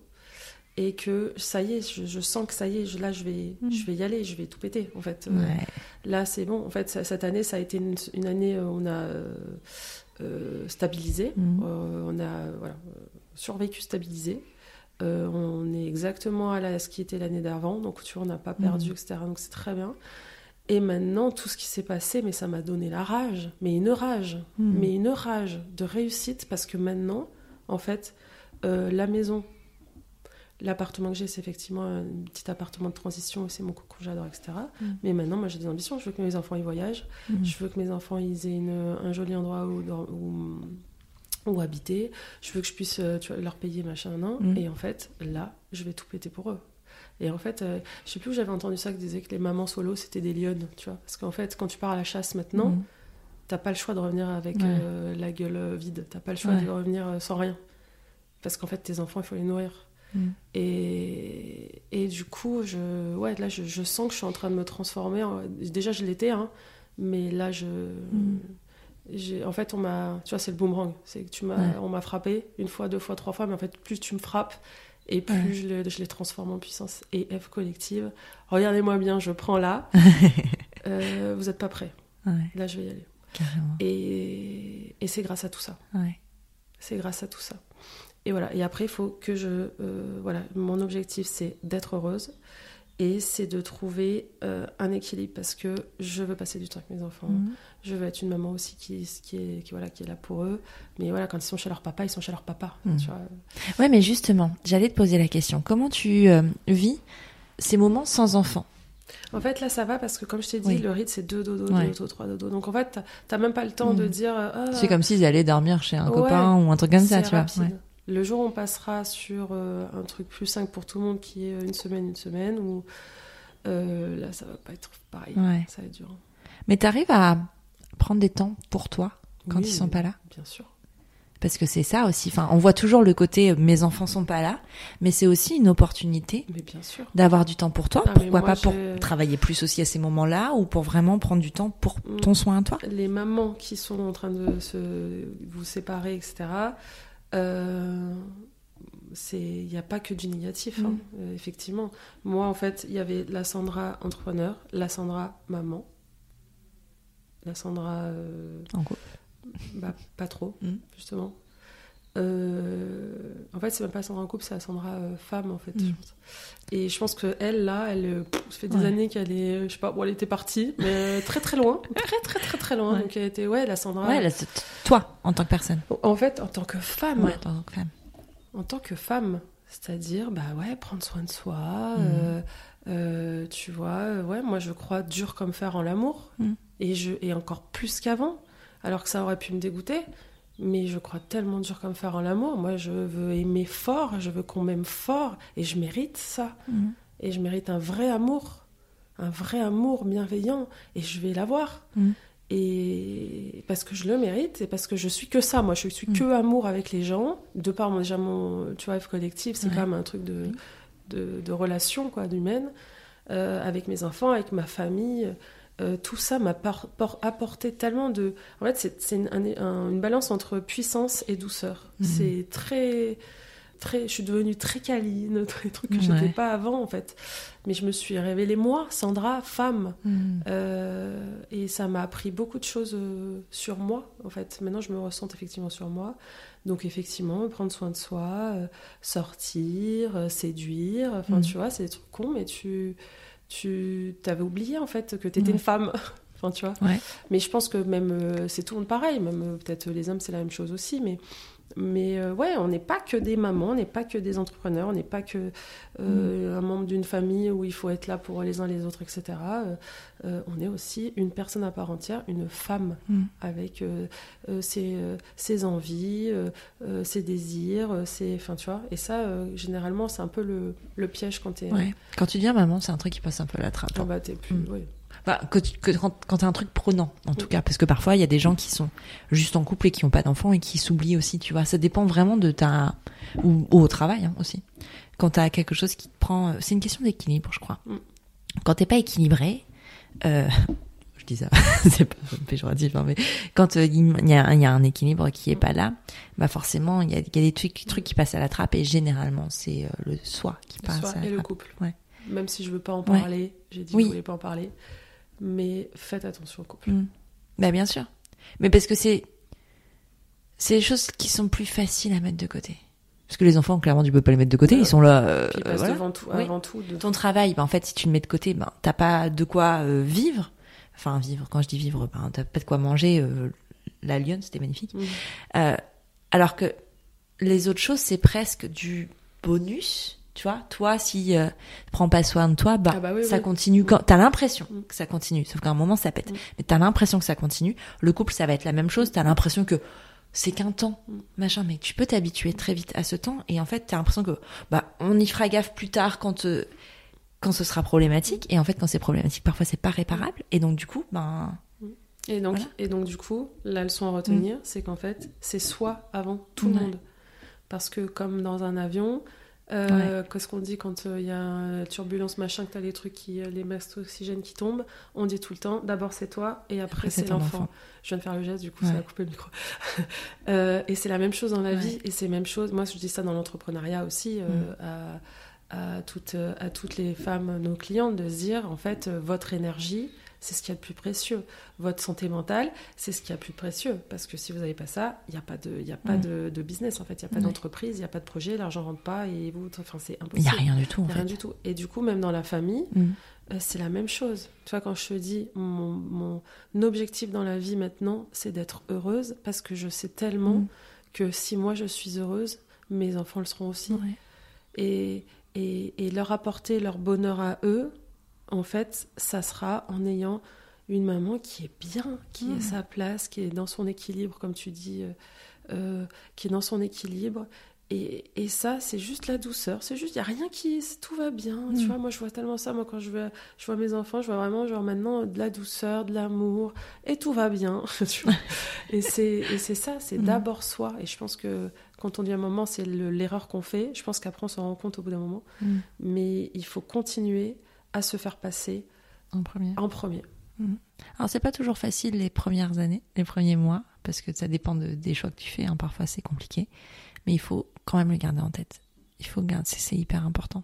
Et que ça y est, je, je sens que ça y est, je- là je vais, Mm. je vais y aller, je vais tout péter en fait. Euh, Ouais. Là, c'est bon. En fait, ça- cette année, ça a été une, une année où on a. euh, stabilisé. Mhm. on a voilà, survécu stabilisé. on est exactement à la, ce qui était l'année d'avant, donc tu vois, on n'a pas perdu, etc. Donc c'est très bien. Et maintenant, tout ce qui s'est passé, mais ça m'a donné la rage, mais une rage, Mhm. mais une rage de réussite, parce que maintenant, en fait, euh, la maison, l'appartement que j'ai, c'est effectivement un petit appartement de transition, c'est mon cocon, j'adore, etc. Mhm. Mais maintenant, moi, j'ai des ambitions, je veux que mes enfants y voyagent, Mhm. je veux que mes enfants ils aient une- un joli endroit où, dor- où, où habiter, je veux que je puisse euh, tu vois, leur payer, machin, non. Et en fait, là, je vais tout péter pour eux. Et en fait, euh, je sais plus où j'avais entendu ça qui disait que les mamans solo c'était des lionnes, tu vois. Parce qu'en fait, quand tu pars à la chasse maintenant, Mhm. t'as pas le choix de revenir avec Ouais. euh, la gueule euh, vide. T'as pas le choix Ouais. de revenir euh, sans rien. Parce qu'en fait, tes enfants, il faut les nourrir. Mhm. Et, et du coup, je, ouais, là, je, je sens que je suis en train de me transformer. en- Déjà, je l'étais, hein, mais là, je. Mhm. j'ai- En fait, on m'a. Tu vois, c'est le boomerang. C'est que tu m'as, Ouais. on m'a frappé une fois, deux fois, trois fois, mais en fait, plus tu me frappes, et plus Ouais. je, le- je les transforme en puissance. Et F collective, regardez-moi bien, je prends là. Euh, vous n'êtes pas prêts. Ouais, Là, je vais y aller. carrément. Et, et c'est grâce à tout ça. Ouais. C'est grâce à tout ça. Et voilà. Et après, il faut que je. euh, voilà. Mon objectif, c'est d'être heureuse. Et c'est de trouver euh, un équilibre parce que je veux passer du temps avec mes enfants. Mhm. Je veux être une maman aussi qui, qui, est, qui, voilà, qui est là pour eux. Mais voilà, quand ils sont chez leur papa, ils sont chez leur papa. Mhm. Tu vois. Ouais, mais justement, j'allais te poser la question. Comment tu euh, vis ces moments sans enfant En fait, là, ça va parce que, comme je t'ai dit, Oui. le rythme, c'est deux dodos, Ouais. deux dodos, trois dodos. Donc, en fait, t'as- même pas le temps de Mhm. dire. ah, C'est comme s'ils allaient dormir chez un Ouais, copain ou un truc comme ça, tu vois. Ouais. Le jour où on passera sur euh, un truc plus simple pour tout le monde qui est une semaine, une semaine, ou euh, là, ça va pas être pareil. Ouais. Ça va être dur. Mais t'arrives à prendre des temps pour toi quand Oui, ils sont pas là? Bien sûr. Parce que c'est ça aussi. Enfin, on voit toujours le côté euh, mes enfants sont pas là, mais c'est aussi une opportunité Mais bien sûr. d'avoir du temps pour toi. Ah, Pourquoi pas pour travailler plus aussi à ces moments-là ou pour vraiment prendre du temps pour Mm. ton soin à toi? Les mamans qui sont en train de se vous séparer, etc. Euh, c'est il n'y a pas que du négatif hein, Mm. euh, effectivement moi en fait il y avait la Sandra entrepreneur la Sandra maman la Sandra euh, En gros. bah, pas trop Mm. justement Euh, en fait c'est même pas Sandra en couple c'est Sandra euh, femme en fait Mm. je pense. et je pense que elle là elle euh, pff, ça fait des Ouais. années qu'elle est je sais pas bon elle était partie mais très très loin très très très très loin Ouais. donc elle était ouais la Sandra Ouais, toi en tant que personne. en fait, en tant que femme, Ouais, en tant que femme. en tant que femme, c'est-à-dire, bah ouais, prendre soin de soi, euh, euh, tu vois, ouais, moi je crois dur comme fer en l'amour, Mhm. et, je, et encore plus qu'avant, alors que ça aurait pu me dégoûter, mais je crois tellement dur comme fer en l'amour, moi je veux aimer fort, je veux qu'on m'aime fort, et je mérite ça, Mhm. et je mérite un vrai amour, un vrai amour bienveillant, et je vais l'avoir. Mhm. Et parce que je le mérite et parce que je suis que ça, moi je suis Mm. que amour avec les gens, de par mon, déjà mon tu vois, collectif, c'est Ouais. quand même un truc de, de, de relation, quoi, d'humaine, euh, avec mes enfants, avec ma famille. Euh, tout ça m'a apporté tellement de. En fait, c'est c'est une, un- un- une balance entre puissance et douceur. Mhm. C'est très. Très, je suis devenue très câline, des trucs que je Ouais. n'étais pas avant en fait. Mais je me suis révélée moi, Sandra, femme. Mhm. Euh, et ça m'a appris beaucoup de choses euh, sur moi, en fait. Maintenant, je me ressens effectivement sur moi. Donc, effectivement, prendre soin de soi, sortir, séduire. Enfin, Mm. tu vois, c'est des trucs cons, mais tu, tu t'avais oublié, en fait, que tu étais Ouais. une femme. enfin, tu vois. Ouais. Mais je pense que même, euh, c'est tout le monde pareil. Même euh, peut-être les hommes, c'est la même chose aussi. Mais, mais euh, ouais, on n'est pas que des mamans, on n'est pas que des entrepreneurs, on n'est pas que euh, un membre d'une famille où il faut être là pour les uns les autres, etc. Euh, on est aussi une personne à part entière, une femme Mm. avec ses, ses envies, ses désirs, ses, enfin tu vois. Et ça, généralement, c'est un peu le, le piège quand t'es. Ouais. Quand tu deviens maman, c'est un truc qui passe un peu la trappe. Ah hein. bah t'es plus. Mm. ouais. Enfin, que, tu- que quand, quand t'as un truc prenant, en tout cas, parce que parfois il y a des gens qui sont juste en couple et qui ont pas d'enfants et qui s'oublient aussi, tu vois. Ça dépend vraiment de ta ou, ou au travail hein, aussi. Quand t'as quelque chose qui te prend, c'est une question d'équilibre, je crois. Mm. Quand t'es pas équilibré, euh, je dis ça, c'est pas péjoratif, hein, mais quand euh, il y, a, il y a un équilibre qui est pas là, bah forcément il y a, il y a des trucs, trucs qui passent à la trappe et généralement c'est euh, le soi qui Le passe soi à la et le trappe. couple. Ouais. Même si je veux pas en Ouais. parler, j'ai dit Oui. que je voulais pas en parler. Mais faites attention au couple. Mm. Bah bien sûr. Mais parce que c'est c'est les choses qui sont plus faciles à mettre de côté. Parce que les enfants, clairement, tu peux pas les mettre de côté, ils sont là. Euh, Puis ils passent voilà. devant tout, Oui. avant tout. de- Ton travail, ben, en fait, si tu le mets de côté, ben, t'as pas de quoi euh, vivre. Enfin, vivre, quand je dis vivre, ben, t'as pas de quoi manger. euh, la lionne, c'était magnifique. Euh, alors que les autres choses, c'est presque du bonus. Tu vois, toi, si euh, prends pas soin de toi, bah, Ah bah oui, ça oui. continue. Quand t'as l'impression Mm. que ça continue, sauf qu'à un moment ça pète. Mm. Mais t'as l'impression que ça continue. Le couple, ça va être la même chose. T'as l'impression que c'est qu'un temps, Mm. machin. Mais tu peux t'habituer très vite à ce temps. Et en fait, t'as l'impression que bah, on y fera gaffe plus tard quand euh, quand ce sera problématique. Et en fait, quand c'est problématique, parfois c'est pas réparable. Et donc du coup, ben Et donc, Voilà. et donc, du coup, la leçon à retenir, c'est qu'en fait, c'est soi avant tout le Ouais. monde. Parce que, comme dans un avion, euh, qu'est-ce qu'on dit quand il y a une turbulence, machin, que tu as les trucs, qui, euh, les masques d'oxygène qui tombent? On dit tout le temps d'abord c'est toi et après, Après, c'est l'enfant. enfant. Je viens de faire le geste, du coup, Ouais. ça a coupé le micro. Euh, et c'est la même chose dans la Ouais. vie. Et c'est la même chose. Moi, je dis ça dans l'entrepreneuriat aussi. euh, Mm. à, à, toutes, à toutes les femmes, nos clientes, de se dire en fait, euh, votre énergie, c'est ce qu'il y a de plus précieux. Votre santé mentale, c'est ce qu'il y a de plus précieux. Parce que si vous n'avez pas ça, il n'y a pas, de, il y a pas Mm. de, de business, en fait. Il n'y a pas Ouais. d'entreprise, il n'y a pas de projet, l'argent rentre pas et vous, enfin, c'est il impossible. y a rien du tout en Il y a fait. rien du tout. Et du coup, même dans la famille, Mm. euh, c'est la même chose. Tu vois, quand je te dis, mon, mon objectif dans la vie maintenant, c'est d'être heureuse parce que je sais tellement Mm. que si moi je suis heureuse, mes enfants le seront aussi. Ouais. Et, et, et leur apporter leur bonheur à eux, en fait, ça sera en ayant une maman qui est bien, qui Mm. est sa place, qui est dans son équilibre, comme tu dis, euh, euh, qui est dans son équilibre. Et, et ça, c'est juste la douceur. C'est juste, il n'y a rien qui. Tout va bien. Mm. Tu vois, moi, je vois tellement ça. Moi, quand je vois, je vois mes enfants, je vois vraiment, genre, maintenant, de la douceur, de l'amour. Et tout va bien. et c'est ça, c'est Mm. d'abord soi. Et je pense que quand on dit un moment, c'est le- l'erreur qu'on fait. Je pense qu'après, on s'en rend compte au bout d'un moment. Mm. Mais il faut continuer à se faire passer En premier. en premier. Alors c'est pas toujours facile les premières années, les premiers mois, parce que ça dépend de- des choix que tu fais. hein, parfois c'est compliqué, mais il faut quand même le garder en tête. Il faut garder, c'est hyper important.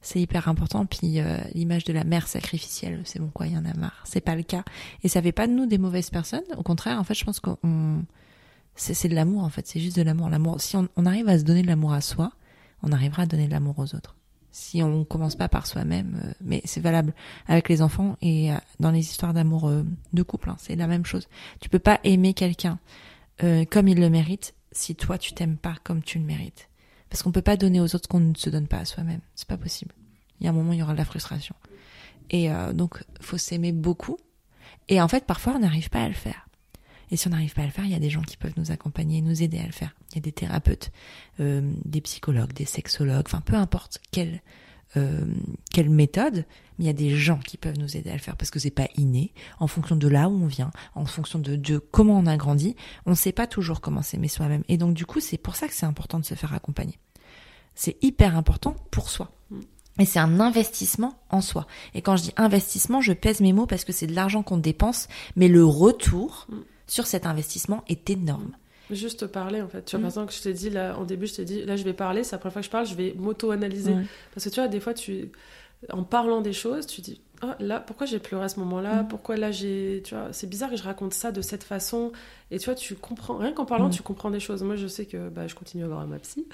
C'est hyper important. Puis euh, l'image de la mère sacrificielle, c'est bon quoi, il y en a marre. C'est pas le cas, et ça fait pas de nous des mauvaises personnes. Au contraire, en fait, je pense qu'on c'est c'est de l'amour en fait. C'est juste de l'amour. L'amour. Si on, on arrive à se donner de l'amour à soi, on arrivera à donner de l'amour aux autres. Si on commence pas par soi-même, euh, mais c'est valable avec les enfants et euh, dans les histoires d'amour euh, de couple, hein, c'est la même chose. Tu peux pas aimer quelqu'un euh, comme il le mérite si toi tu t'aimes pas comme tu le mérites. Parce qu'on peut pas donner aux autres qu'on ne se donne pas à soi-même. C'est pas possible. Il y a un moment, il y aura de la frustration. Et euh, donc, faut s'aimer beaucoup. Et en fait, parfois, on n'arrive pas à le faire. Et si on n'arrive pas à le faire, il y a des gens qui peuvent nous accompagner, nous aider à le faire. Il y a des thérapeutes, euh, des psychologues, des sexologues, enfin peu importe quelle euh, quelle méthode, mais il y a des gens qui peuvent nous aider à le faire parce que c'est pas inné. En fonction de là où on vient, en fonction de, de comment on a grandi, on ne sait pas toujours comment s'aimer soi-même. Et donc du coup, c'est pour ça que c'est important de se faire accompagner. C'est hyper important pour soi. Et c'est un investissement en soi. Et quand je dis investissement, je pèse mes mots parce que c'est de l'argent qu'on dépense, mais le retour Mm. Sur cet investissement est énorme. Juste parler, en fait. Tu vois, Mm. par exemple, que je t'ai dit, là, en début, je t'ai dit, là, je vais parler, c'est la première fois que je parle, je vais m'auto-analyser. Ouais. Parce que tu vois, des fois, tu, en parlant des choses, tu dis, ah, là, pourquoi j'ai pleuré à ce moment-là Mm. Pourquoi là, j'ai. Tu vois, c'est bizarre que je raconte ça de cette façon. Et tu vois, tu comprends, rien qu'en parlant, Mm. tu comprends des choses. Moi, je sais que bah, je continue à voir ma psy.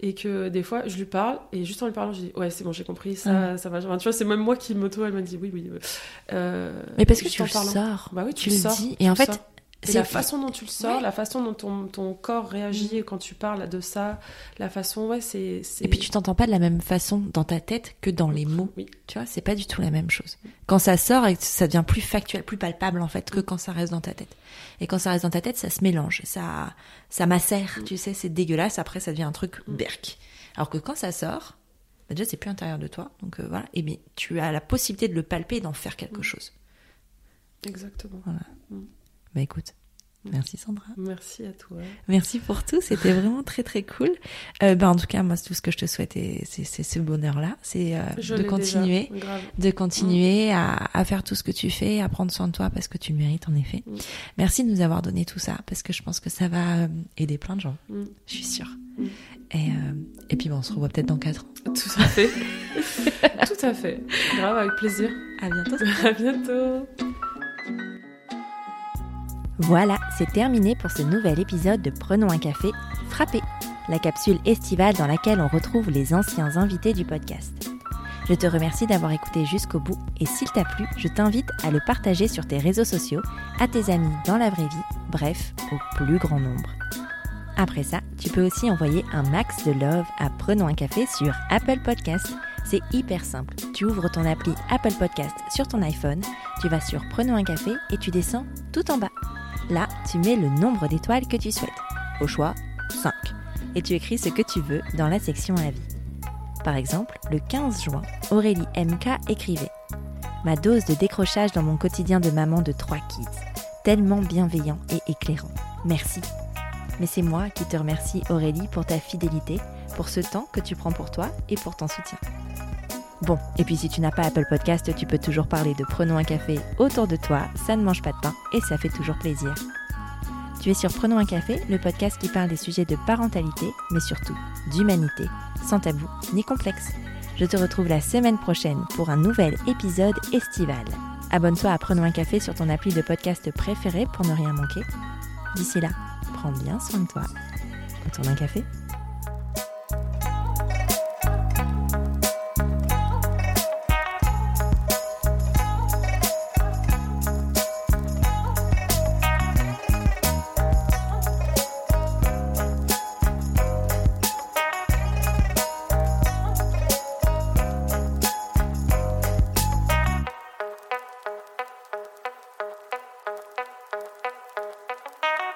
Et que des fois, je lui parle, et juste en lui parlant, je dis, ouais, c'est bon, j'ai compris, ça, ça va. Enfin, tu vois, c'est même moi qui m'auto, elle m'a dit, oui, oui. Euh, Mais parce que tu le parlant. sors, Bah oui, tu, le dis, et en fait, c'est la façon dont tu le sors, Ouais. la façon dont ton, ton corps réagit quand tu parles de ça, la façon, ouais, c'est. Et puis tu t'entends pas de la même façon dans ta tête que dans les mots. Oui. Tu vois, c'est pas du tout la même chose. Quand ça sort, et ça devient plus factuel, plus palpable en fait que quand ça reste dans ta tête. Et quand ça reste dans ta tête, ça se mélange, ça, ça macère. Tu sais, c'est dégueulasse. Après, ça devient un truc Mm. berk. Alors que quand ça sort, bah déjà c'est plus intérieur de toi. Donc euh, voilà. Et bien tu as la possibilité de le palper et d'en faire quelque Mm. chose. Exactement. Bah écoute, merci Sandra. Merci à toi. Merci pour tout, c'était vraiment très très cool. Euh, bah, en tout cas, moi, tout ce que je te souhaite, c'est ce bonheur-là, c'est euh, de continuer, déjà, de continuer à, à faire tout ce que tu fais, à prendre soin de toi parce que tu le mérites en effet. Mm. Merci de nous avoir donné tout ça parce que je pense que ça va euh, aider plein de gens, Mm. je suis sûre. Mm. Et, euh, et puis, on se revoit peut-être dans 4 ans. Tout à fait. Tout à fait. Grave, avec plaisir. À bientôt. À bientôt. Voilà, c'est terminé pour ce nouvel épisode de Prenons un café frappé, la capsule estivale dans laquelle on retrouve les anciens invités du podcast. Je te remercie d'avoir écouté jusqu'au bout et s'il t'a plu, je t'invite à le partager sur tes réseaux sociaux, à tes amis dans la vraie vie, bref, au plus grand nombre. Après ça, tu peux aussi envoyer un max de love à Prenons un café sur Apple Podcast. C'est hyper simple. Tu ouvres ton appli Apple Podcast sur ton iPhone, tu vas sur Prenons un café et tu descends tout en bas. Là, tu mets le nombre d'étoiles que tu souhaites. Au choix, 5. Et tu écris ce que tu veux dans la section avis. Par exemple, le 15 juin, Aurélie MK écrivait Ma dose de décrochage dans mon quotidien de maman de trois kids. Tellement bienveillant et éclairant. Merci. Mais c'est moi qui te remercie Aurélie pour ta fidélité, pour ce temps que tu prends pour toi et pour ton soutien. Bon, et puis si tu n'as pas Apple Podcast, tu peux toujours parler de Prenons un café autour de toi, ça ne mange pas de pain et ça fait toujours plaisir. Tu es sur Prenons un café, le podcast qui parle des sujets de parentalité, mais surtout d'humanité, sans tabou ni complexe. Je te retrouve la semaine prochaine pour un nouvel épisode estival. Abonne-toi à Prenons un café sur ton appli de podcast préféré pour ne rien manquer. D'ici là, prends bien soin de toi. Autour d'un café